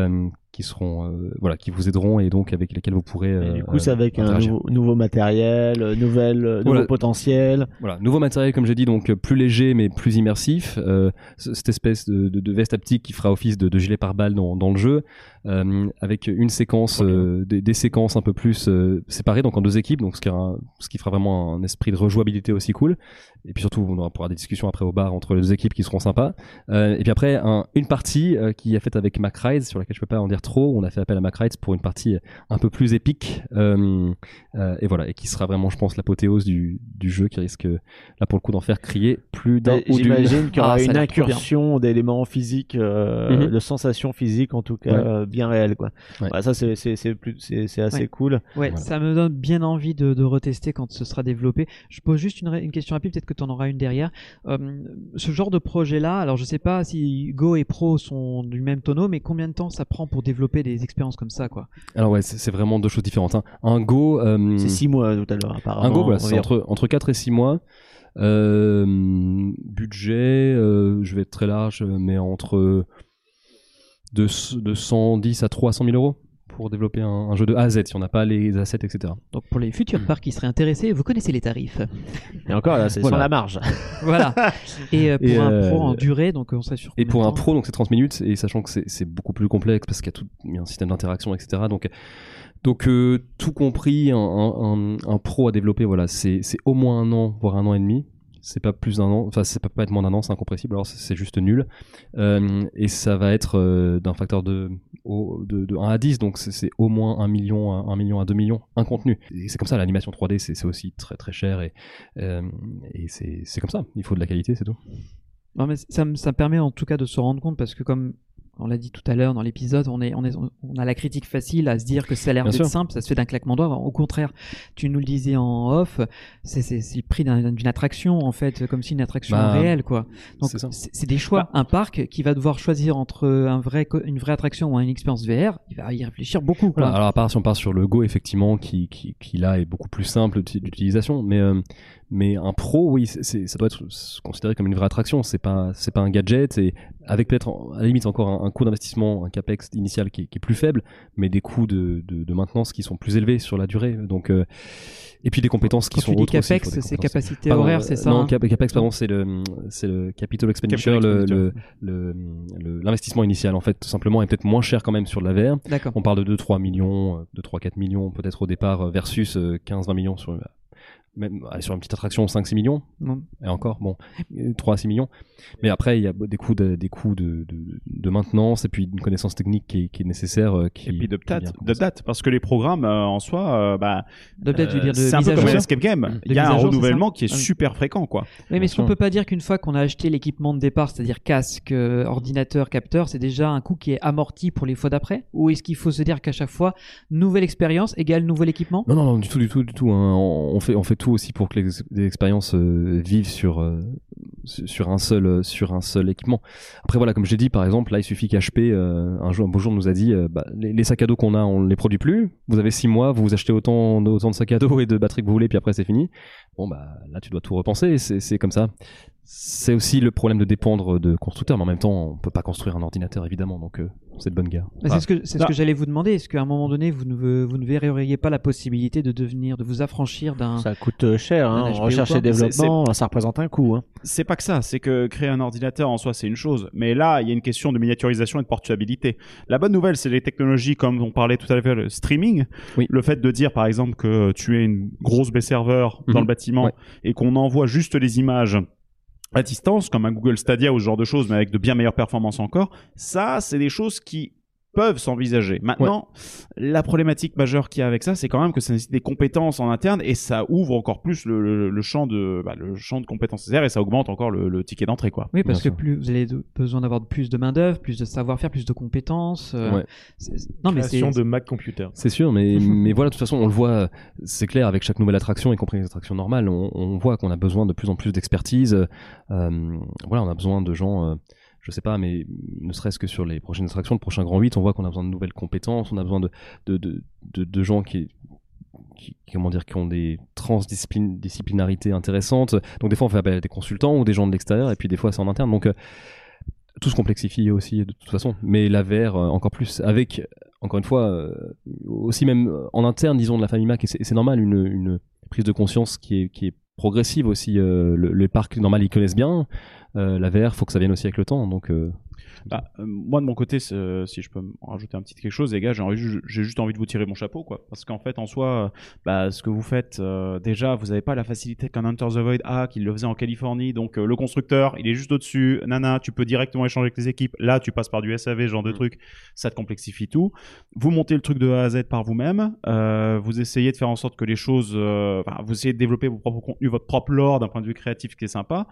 Euh, qui seront euh, voilà, qui vous aideront et donc avec lesquels vous pourrez. Et euh, du coup, c'est euh, avec un nouveau, nouveau matériel, euh, nouvelle, euh, nouveau Voilà. potentiel. Voilà, nouveau matériel comme j'ai dit, donc euh, plus léger mais plus immersif. Euh, cette espèce de, de, de veste haptique qui fera office de, de gilet pare-balles dans, dans le jeu, euh, avec une séquence, euh, des, des séquences un peu plus euh, séparées, donc en deux équipes, donc ce qui, ce qui fera vraiment un esprit de rejouabilité aussi cool. Et puis surtout, on aura pourra des discussions après au bar entre les deux équipes qui seront sympas. Euh, et puis après, un- une partie euh, qui est faite avec Mac Rides, sur laquelle je peux pas en dire trop. On a fait appel à Mac Rides pour une partie un peu plus épique. Euh, euh, et voilà, et qui sera vraiment, je pense, l'apothéose du, du jeu, qui risque là pour le coup d'en faire crier plus d'un ou. J'imagine qu'il y aura Ah, une incursion d'éléments physiques, euh, Mhm. de sensations physiques en tout cas Ouais. euh, bien réelles quoi. Ouais. Ouais, ça c'est assez Ouais. cool. Ouais, Voilà. ça me donne bien envie de, de retester quand ce sera développé. Je pose juste une, une question rapide, peut-être que tu en auras une derrière. Euh, ce genre de projet-là, alors je sais pas si Go et Pro sont du même tonneau, mais combien de temps ça prend pour développer des expériences comme ça, quoi? Alors ouais, c'est vraiment deux choses différentes. hein. Un Go, euh, C'est six mois tout à l'heure apparemment. un Go, voilà, c'est entre entre 4 et 6 mois. Euh, budget, euh, je vais être très large, mais entre de, de 110 à 300 000 euros pour développer un, un jeu de A à Z, si on n'a pas les assets, etc. Donc pour les futurs parcs qui seraient intéressés, vous connaissez les tarifs. Et encore là, c'est Voilà. sur la marge. [laughs] voilà. Et euh, pour Et, un euh, pro en durée, donc on serait sur Et pour un pro, donc c'est 30 minutes, et sachant que c'est beaucoup plus complexe parce qu'il y a tout il y a un système d'interaction, etc. Donc, donc euh, tout compris, un, un, un- un pro à développer, voilà, c'est au moins un an, voire un an et demi. C'est pas plus d'un an, enfin ça peut pas être moins d'un an, c'est incompressible. Alors c'est- juste nul. Euh, et ça va être euh, d'un facteur de, de, de 1 à 10, donc c'est- au moins 1 million, à 1 million à 2 millions un contenu. Et c'est comme ça, l'animation 3D c'est aussi très très cher et, euh, et c'est comme ça. Il faut de la qualité, c'est tout. Non, mais ça, me- ça permet en tout cas de se rendre compte parce que comme on l'a dit tout à l'heure dans l'épisode, on, est, on, est, on a la critique facile à se dire que ça a l'air d'être simple, ça se fait d'un claquement de doigts. Au contraire, tu nous le disais en off, c'est le prix d'un- d'une attraction en fait, comme si une attraction Bah, réelle quoi. Donc c'est des choix. Un parc qui va devoir choisir entre un vrai, co- une vraie attraction ou une expérience VR, il va y réfléchir beaucoup. Quoi. Voilà, alors à part si on part sur le Go effectivement qui, qui, qui là est beaucoup plus simple d'uti- d'utilisation mais euh, mais un pro oui c'est- ça doit être considéré comme une vraie attraction. C'est pas c'est pas un gadget et avec peut-être à la limite encore un, un coût d'investissement un capex initial qui est, qui est plus faible mais des coûts de, de, de maintenance qui sont plus élevés sur la durée. Donc euh, et puis des compétences qui Quand sont tu dis autres aussi, capex, des c'est capacité Pardon, horaire, euh, c'est ça non hein cap- capex pardon c'est le c'est le capital expenditure Capital le- le l'investissement initial en fait tout simplement est peut-être moins cher quand même sur de la VR D'accord. on parle de 2-3 millions, euh, de 3-4 millions peut-être au départ euh, versus 15-20 millions sur, euh, même, allez, sur une petite attraction 5-6 millions. Non. Et encore, bon, 3-6 millions. Mais après, il y a des coûts de, des coûts de, de, de maintenance et puis une connaissance technique qui est, qui est nécessaire. euh, Qui, Et puis vient d'update, parce que les programmes euh, en soi, euh, bah, de c'est un mise peu à comme jour un escape game. De Il y a un jour, renouvellement qui est Ah oui. super fréquent, quoi. Oui, mais est-ce qu'on peut pas dire qu'une fois qu'on a acheté l'équipement de départ, c'est-à-dire casque, euh, ordinateur, capteur, c'est déjà un coût qui est amorti pour les fois d'après? Ou est-ce qu'il faut se dire qu'à chaque fois, nouvelle expérience égale nouvel équipement? Non, non, non, du tout, du tout, du tout. hein. On, on fait, on fait tout aussi pour que les, expériences euh, vivent sur, euh, sur un seul, euh, sur un seul équipement. Après, voilà, comme j'ai dit, par exemple, là, il suffit qu'HP un jour, un beau jour, nous a dit, bah, les, sacs à dos qu'on a, on les produit plus. Vous avez six mois, vous vous achetez autant, autant de sacs à dos et de batteries que vous voulez, puis après c'est fini. Bon, bah là, tu dois tout repenser. C'est comme ça. C'est aussi le problème de dépendre de constructeurs, mais en même temps, on peut pas construire un ordinateur, évidemment. Donc, euh, c'est de bonne guerre. Bah, c'est ce que, c'est ce que j'allais vous demander. Est-ce qu'à un moment donné, vous ne, vous ne verriez pas la possibilité de devenir, de vous affranchir d'un. Ça coûte euh, cher, hein. Recherche et développement, ça représente un coût. Hein. C'est pas que ça, c'est que créer un ordinateur en soi, c'est une chose. Mais là, il y a une question de miniaturisation et de portabilité. La bonne nouvelle, c'est les technologies comme on parlait tout à l'heure, le streaming. Oui. Le fait de dire, par exemple, que tu es une grosse baie serveur dans Mhm. le bâtiment Ouais. et qu'on envoie juste les images à distance, comme un Google Stadia ou ce genre de choses, mais avec de bien meilleures performances encore. Ça, c'est des choses qui peuvent s'envisager. Maintenant, la problématique majeure qu'il y a avec ça, c'est quand même que ça nécessite des compétences en interne et ça ouvre encore plus le, le- le champ de bah, le champ de compétences nécessaires et ça augmente encore le, le ticket d'entrée quoi. Oui, parce que sûr. plus vous avez de- besoin d'avoir plus de main d'œuvre, plus de savoir-faire, plus de compétences. euh, Ouais. Non, mais c'est. De Mac Computer. C'est sûr, mais, [laughs] mais voilà, de toute façon, on le voit, c'est clair, avec chaque nouvelle attraction, y compris les attractions normales, on, on voit qu'on a besoin de plus en plus d'expertise. Euh, voilà, on a besoin de gens, euh, je sais pas, mais ne serait-ce que sur les prochaines attractions, le prochain Grand 8, on voit qu'on a besoin de nouvelles compétences, on a besoin de, de, de, de, gens qui, qui, comment dire, qui ont des transdisciplinarités intéressantes. Donc des fois, on fait appel à des consultants ou des gens de l'extérieur, et puis des fois, c'est en interne. Donc euh, tout se complexifie aussi de toute façon. Mais la euh, encore plus, avec, encore une fois, euh, aussi même euh, en interne, disons, de la famille Mac, c'est normal, une, prise de conscience qui est, progressive aussi. euh, le, les parcs, normal, ils connaissent bien. La VR, faut que ça vienne aussi avec le temps. Donc, Bah, euh, moi de mon côté, si je peux me rajouter un petit quelque chose, les gars, j'ai juste envie de vous tirer mon chapeau, quoi. Parce qu'en fait, en soi, euh, bah, ce que vous faites, euh, déjà, vous n'avez pas la facilité qu'un Hunter the Void a, qu'il le faisait en Californie. Donc euh, le constructeur, il est juste au-dessus. Nana, tu peux directement échanger avec les équipes. Là, tu passes par du SAV, genre de truc. Ça te complexifie tout. Vous montez le truc de A à Z par vous-même. Euh, vous essayez de faire en sorte que les choses, euh, vous essayez de développer vos propres contenus, votre propre lore d'un point de vue créatif, qui est sympa.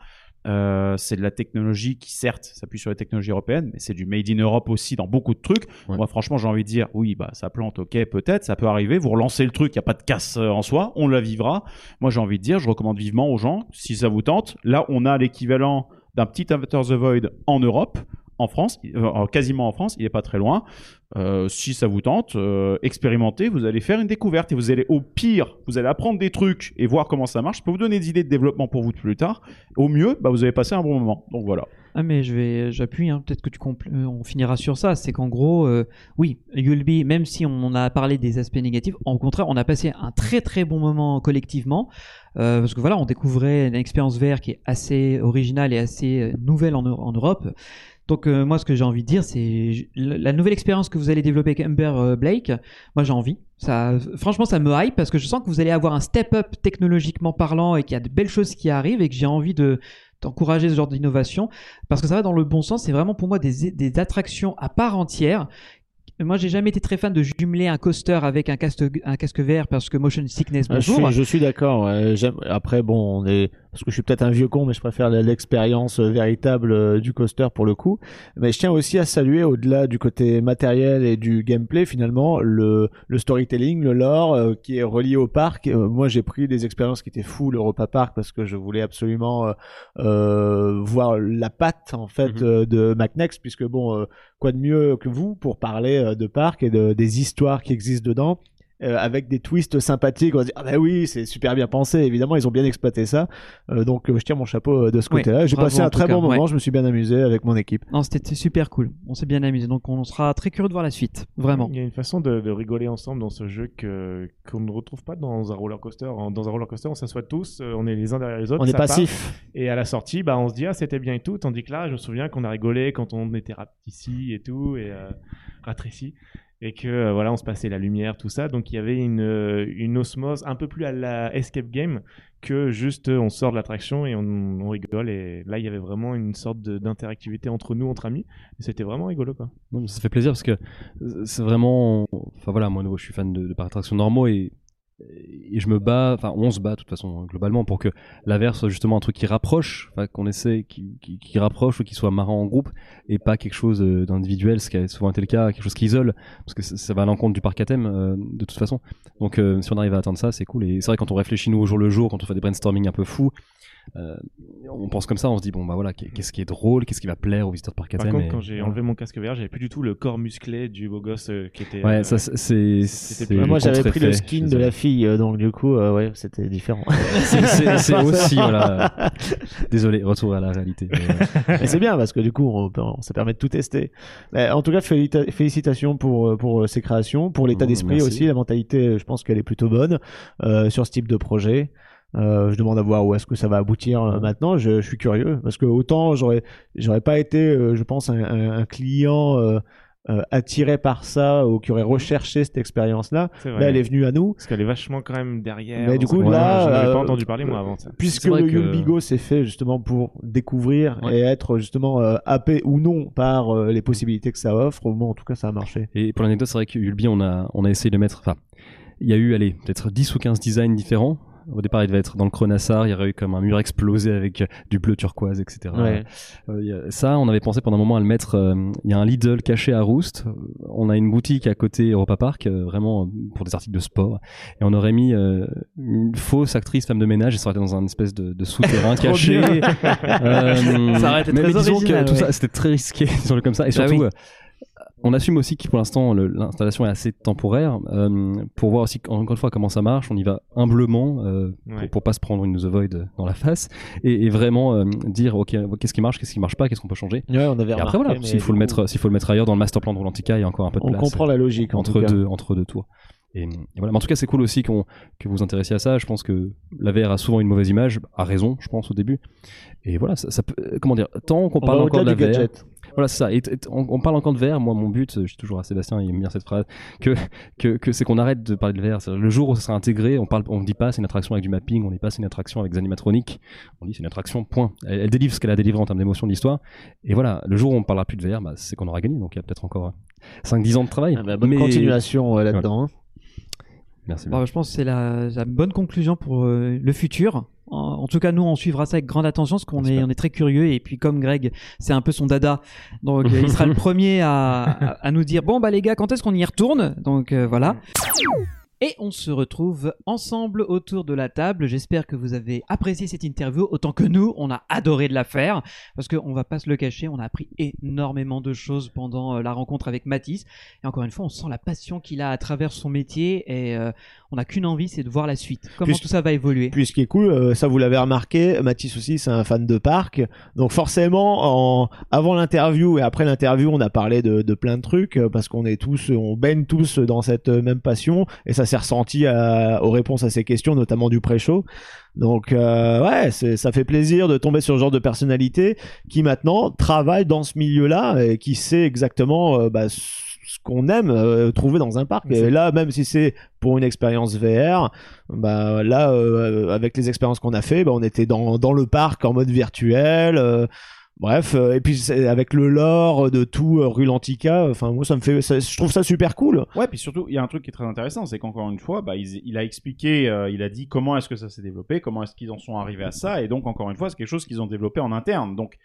Euh, c'est de la technologie qui certes s'appuie sur les technologies européennes, mais c'est du made in Europe aussi dans beaucoup de trucs. Ouais. Moi franchement j'ai envie de dire oui bah ça plante ok peut-être ça peut arriver. Vous relancez le truc, il y a pas de casse euh, en soi, on la vivra. Moi j'ai envie de dire je recommande vivement aux gens si ça vous tente. Là on a l'équivalent d'un petit Avatar the Void en Europe. En France, euh, quasiment en France, il est pas très loin. Euh, si ça vous tente, euh, expérimentez, vous allez faire une découverte et vous allez au pire, vous allez apprendre des trucs et voir comment ça marche. Je peux vous donner des idées de développement pour vous plus tard. Au mieux, bah, vous avez passé un bon moment. Donc voilà. Ah mais je vais, j'appuie. hein, Peut-être que tu on finira sur ça. C'est qu'en gros, oui, Yulby, même si on a parlé des aspects négatifs, au contraire, on a passé un très très bon moment collectivement. Parce que voilà, on découvrait une expérience VR qui est assez originale et assez nouvelle en Europe. Donc euh, moi, ce que j'ai envie de dire, c'est la nouvelle expérience que vous allez développer avec Amber euh, Blake. Moi, j'ai envie. Ça, franchement, ça me hype parce que je sens que vous allez avoir un step-up technologiquement parlant et qu'il y a de belles choses qui arrivent et que j'ai envie de d'encourager ce genre d'innovation parce que ça va dans le bon sens. C'est vraiment pour moi des, des attractions à part entière. Moi, j'ai jamais été très fan de jumeler un coaster avec un casque, un casque VR parce que motion sickness, Ah, je bonjour. suis, je suis d'accord. Après, bon, on est parce que je suis peut-être un vieux con, mais je préfère l'expérience euh, véritable euh, du coaster pour le coup. Mais je tiens aussi à saluer, au-delà du côté matériel et du gameplay, finalement, le, le storytelling, le lore euh, qui est relié au parc. Euh, moi, j'ai pris des expériences qui étaient fou l'Europa Park parce que je voulais absolument euh, voir la patte en fait Mhm. de MacNext, puisque bon, euh, quoi de mieux que vous pour parler de parc et de, des histoires qui existent dedans euh, avec des twists sympathiques. On va dire, ah bah oui, c'est super bien pensé. Évidemment, ils ont bien exploité ça. Euh, donc, euh, je tire mon chapeau de ce côté-là. J'ai passé un très cas, bon moment. ouais. Je me suis bien amusé avec mon équipe. Non, c'était super cool. On s'est bien amusé. Donc, on sera très curieux de voir la suite. Vraiment. Il y a une façon de, de rigoler ensemble dans ce jeu que qu'on ne retrouve pas dans un roller coaster. Dans un roller coaster, on s'assoit tous, on est les uns derrière les autres. On est part. passif. Et à la sortie, bah, on se dit ah c'était bien et tout. Tandis que là, je me souviens qu'on a rigolé quand on était ici et tout et euh, ratréci et que euh, voilà, on se passait la lumière, tout ça. Donc il y avait une euh, une osmose un peu plus à la escape game que juste euh, on sort de l'attraction et on, rigole. Et là, il y avait vraiment une sorte d'interactivité entre nous, entre amis. C'était vraiment rigolo quoi. Non, ça fait plaisir parce que c'est vraiment. Enfin voilà, moi, je suis fan de, de parcs d'attractions normaux et, et je me bats, enfin on se bat de toute façon hein, globalement pour que la VR soit justement un truc qui rapproche, qu'on essaie, qui, qui, qui rapproche ou qui soit marrant en groupe et pas quelque chose euh, d'individuel, ce qui a souvent été le cas, quelque chose qui isole, parce que ça, ça va à l'encontre du parc à thème euh, de toute façon. Donc euh, si on arrive à atteindre ça, c'est cool. Et c'est vrai quand on réfléchit nous au jour le jour, quand on fait des brainstorming un peu fous, euh, on pense comme ça, on se dit bon bah voilà, qu'est-ce qui est drôle, qu'est-ce qui va plaire aux visiteurs de parc à Par contre, et- quand j'ai enlevé mon casque VR, j'avais plus du tout le corps musclé du beau gosse euh, qui était. Ouais, euh, ça c'est. Moi, j'avais pris le skin de la fille, euh, donc du coup, euh, ouais, c'était différent. [laughs] C'est- [laughs] aussi, voilà. Désolé, retour à la réalité. Mais, [laughs] c'est bien parce que du coup, on, peut- ça permet de tout tester. Mais en tout cas, félicita- félicitations pour pour ces créations, pour l'état d'esprit aussi, la mentalité. Je pense qu'elle est plutôt bonne euh, sur ce type de projet. Euh, je demande à voir où est-ce que ça va aboutir euh, maintenant. Je, je suis curieux parce que autant j'aurais j'aurais pas été, euh, je pense, un, un- un client euh, euh, attiré par ça ou qui aurait recherché cette expérience-là. Là, elle est venue à nous. Parce qu'elle est vachement quand même derrière. Mais du coup, là, je n'avais euh, pas entendu parler moi avant ça. Puisque le que- Yulbigo s'est fait justement pour découvrir Ouais. et être justement euh, happé ou non par euh, les possibilités que ça offre, au moins en tout cas ça a marché. Et pour l'anecdote, c'est vrai que Ulbi, on a, on a essayé de mettre. Enfin, il y a eu, allez, peut-être 10 ou 15 designs différents. Au départ, il devait être dans le Chronassar, il y aurait eu comme un mur explosé avec euh, du bleu turquoise, etc. Ouais. Euh, ça, on avait pensé pendant un moment à le mettre. euh, Il y a un Lidl caché à Roost. On a une boutique à côté Europa Park, euh, vraiment pour des articles de sport. Et on aurait mis une fausse actrice femme de ménage et ça aurait été dans un espèce de, de souterrain [laughs] caché. Ça aurait été mais, très mais disons original, que tout ça, c'était très risqué, [laughs] disons-le comme ça. Et Bah surtout, oui. On assume aussi que pour l'instant l'installation est assez temporaire euh, pour voir aussi encore une fois comment ça marche. On y va humblement euh, Ouais. pour, pour pas se prendre une The Void dans la face et, et vraiment euh, dire ok qu'est-ce qui marche, qu'est-ce qui marche pas, qu'est-ce qu'on peut changer. Ouais, on avait Et après voilà, s'il faut le coup, mettre, s'il faut le mettre ailleurs dans le master plan de Rolantica, il y a encore un peu de on place. comprend la logique en entre deux entre deux tours. Et, et voilà. Mais en tout cas, c'est cool aussi que vous vous intéressiez à ça. Je pense que la VR a souvent une mauvaise image, à raison, je pense au début. Et voilà, ça, ça peut, comment dire, tant qu'on On parle encore de la VR, gadget. voilà, c'est ça. Et, et on, on parle encore de VR. Moi, mon but, je suis toujours à Sébastien, il aime bien cette phrase, que, que, que c'est qu'on arrête de parler de VR. Le jour où ça sera intégré, on parle, on ne dit pas c'est une attraction avec du mapping, on ne dit pas c'est une attraction avec des animatroniques. On dit c'est une attraction, point. Elle, elle délivre ce qu'elle a délivré en termes d'émotion de l'histoire. Et voilà, le jour où on ne parlera plus de VR, bah, c'est qu'on aura gagné. Donc il y a peut-être encore 5-10 ans de travail. Ah bah, bonne Mais- continuation euh, là-dedans. hein. Merci. Bon, je pense que c'est la, la bonne conclusion pour euh, le futur. En, en tout cas, nous, on suivra ça avec grande attention parce qu'on est, J'espère. on est très curieux. Et puis, comme Greg, c'est un peu son dada. Donc, euh, il sera le [laughs] premier à, à, à nous dire Bon, bah, les gars, quand est-ce qu'on y retourne? Donc, euh, voilà. Et on se retrouve ensemble autour de la table. J'espère que vous avez apprécié cette interview autant que nous. On a adoré de la faire parce qu'on va pas se le cacher. On a appris énormément de choses pendant euh, la rencontre avec Mathis. Et encore une fois, on sent la passion qu'il a à travers son métier et euh, on n'a qu'une envie, c'est de voir la suite. Comment Puis- tout ça va évoluer. Puis ce qui est cool, euh, ça vous l'avez remarqué, Mathis aussi c'est un fan de parc. Donc forcément, en... avant l'interview et après l'interview, on a parlé de, de plein de trucs euh, parce qu'on est tous, on baigne tous dans cette euh, même passion et ça s'est ressenti à- aux réponses à ces questions, notamment du pré-show. Donc euh, ouais, ça fait plaisir de tomber sur ce genre de personnalité qui maintenant travaille dans ce milieu-là et qui sait exactement euh, bah, ce qu'on aime euh, trouver dans un parc. Et là, même si c'est pour une expérience VR, bah là, euh, avec les expériences qu'on a fait, bah, on était dans, dans le parc en mode virtuel. euh, bref, et puis avec le lore de tout rue Lantica, enfin moi ça me fait, ça- je trouve ça super cool. Ouais, puis surtout, il y a un truc qui est très intéressant, c'est qu'encore une fois, bah, il, il a expliqué, il a dit comment est-ce que ça s'est développé, comment est-ce qu'ils en sont arrivés à ça, et donc encore une fois, c'est quelque chose qu'ils ont développé en interne. Donc,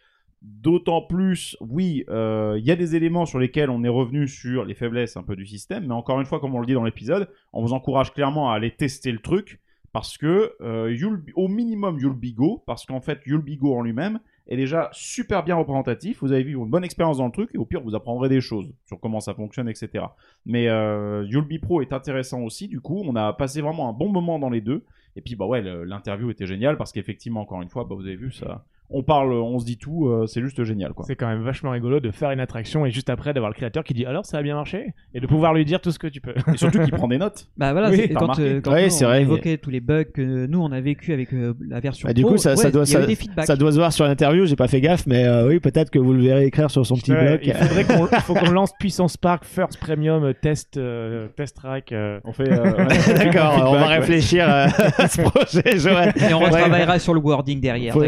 d'autant plus, oui, euh, il y a des éléments sur lesquels on est revenu sur les faiblesses un peu du système, mais encore une fois, comme on le dit dans l'épisode, on vous encourage clairement à aller tester le truc, parce que euh, you'll au minimum you'll be go, parce qu'en fait you'll be go en lui-même est déjà super bien représentatif. Vous avez vu une bonne expérience dans le truc et au pire vous apprendrez des choses sur comment ça fonctionne, etc. Mais euh, You'll Be Pro est intéressant aussi. Du coup, on a passé vraiment un bon moment dans les deux. Et puis bah ouais, l'interview était géniale parce qu'effectivement encore une fois, bah, vous avez vu ça. On parle, on se dit tout, euh, c'est juste génial quoi. C'est quand même vachement rigolo de faire une attraction et juste après d'avoir le créateur qui dit alors ça a bien marché? Et de pouvoir lui dire tout ce que tu peux. Et surtout qu'il prend des notes. [laughs] Bah voilà, Oui, quand, euh, quand Ouais, nous, c'est on vrai. évoquait tous les bugs que nous on a vécu avec euh, la version Bah, du pro, coup, ça, ça ouais, doit, ça, feedbacks. ça doit se voir sur l'interview. J'ai pas fait gaffe, mais euh, oui, peut-être que vous le verrez écrire sur son petit Ouais, bloc. il faudrait qu'on faut qu'on lance Puissance Park First Premium Test euh, Test Track. euh. On fait. euh. [laughs] D'accord, on va réfléchir [laughs] à ce projet, Joël. Et on retravaillera sur le wording derrière. Faut-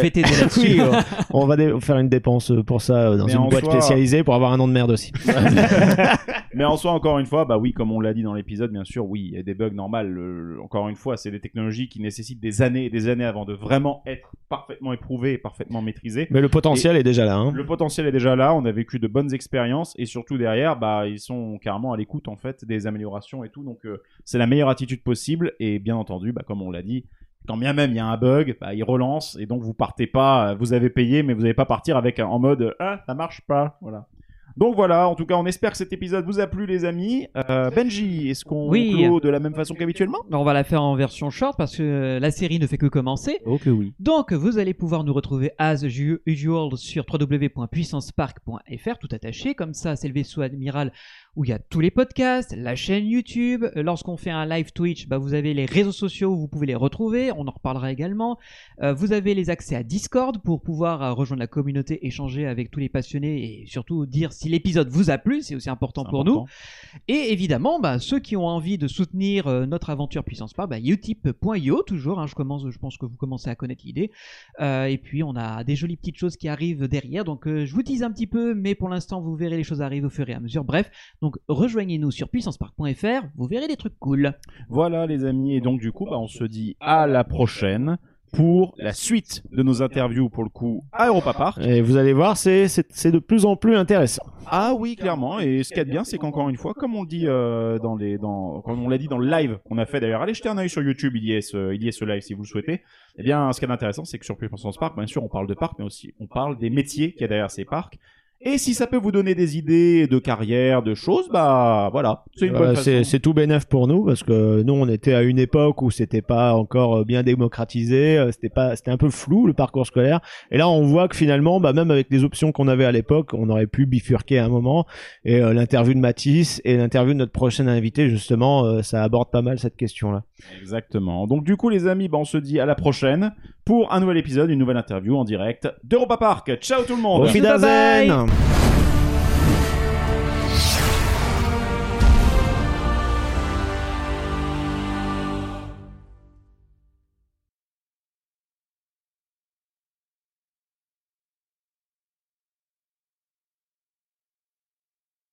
je vais- t'aider là-dessus. Oui, euh, on va faire une dépense pour ça euh, dans Mais une boîte soi- spécialisée pour avoir un nom de merde aussi. [laughs] Mais en soi, encore une fois, bah oui, comme on l'a dit dans l'épisode, bien sûr, oui, il y a des bugs normales. Le- encore une fois, c'est des technologies qui nécessitent des années et des années avant de vraiment être parfaitement éprouvées et parfaitement maîtrisées. Mais le potentiel est déjà là. Hein. Le potentiel est déjà là, on a vécu de bonnes expériences et surtout derrière, bah ils sont carrément à l'écoute en fait des améliorations et tout, donc euh, c'est la meilleure attitude possible et bien entendu, bah comme on l'a dit, quand bien même il y a un bug, bah ils relancent et donc vous partez pas, euh, vous avez payé mais vous n'allez pas partir avec un- en mode euh, ah ça marche pas, voilà. Donc voilà, en tout cas on espère que cet épisode vous a plu les amis. Euh, Benji, est-ce qu'on Oui. clôt de la même façon qu'habituellement? On va la faire en version short parce que euh, la série ne fait que commencer. Ok, oui. Donc, vous allez pouvoir nous retrouver as usual sur www.puissancepark.fr, tout attaché. Comme ça, c'est le vaisseau amiral où il y a tous les podcasts, la chaîne YouTube. Euh, Lorsqu'on fait un live Twitch, bah, vous avez les réseaux sociaux où vous pouvez les retrouver. On en reparlera également. Euh, vous avez les accès à Discord pour pouvoir euh, rejoindre la communauté, échanger avec tous les passionnés et surtout dire si l'épisode vous a plu. C'est aussi important pour important. nous. Et évidemment, bah, ceux qui ont envie de soutenir euh, notre aventure Puissance Park, bah, utip.io toujours. hein, je commence, je pense que vous commencez à connaître l'idée. Et puis on a des jolies petites choses qui arrivent derrière. Donc je vous tease un petit peu, mais pour l'instant vous verrez les choses arriver au fur et à mesure. Bref, donc rejoignez-nous sur puissancepark.fr. Vous verrez des trucs cool. Voilà les amis, et donc du coup, bah, on se dit à la prochaine pour la suite de nos interviews pour le coup à Europa Park. Et vous allez voir, c'est de plus en plus intéressant. Ah oui, clairement. Et ce qu'il y a de bien, c'est qu'encore une fois, comme on le dit euh, dans les, dans, comme on l'a dit dans le live qu'on a fait d'ailleurs, allez jeter un œil sur YouTube, il y est ce, il y est ce live si vous le souhaitez. Eh bien, ce qui est intéressant, c'est que sur Puissance Park, bien sûr, on parle de parc, mais aussi on parle des métiers qu'il y a derrière ces parcs. Et si ça peut vous donner des idées de carrière, de choses, bah voilà, c'est une bonne Euh, façon. c'est tout bénef pour nous parce que nous on était à une époque où c'était pas encore euh, bien démocratisé, euh, c'était pas c'était un peu flou le parcours scolaire et là on voit que finalement bah même avec les options qu'on avait à l'époque, on aurait pu bifurquer à un moment et euh, l'interview de Matisse et l'interview de notre prochaine invité justement euh, ça aborde pas mal cette question là. Exactement. Donc du coup, les amis, bah, on se dit à la prochaine pour un nouvel épisode, une nouvelle interview en direct d'Europa Park. Ciao tout le monde.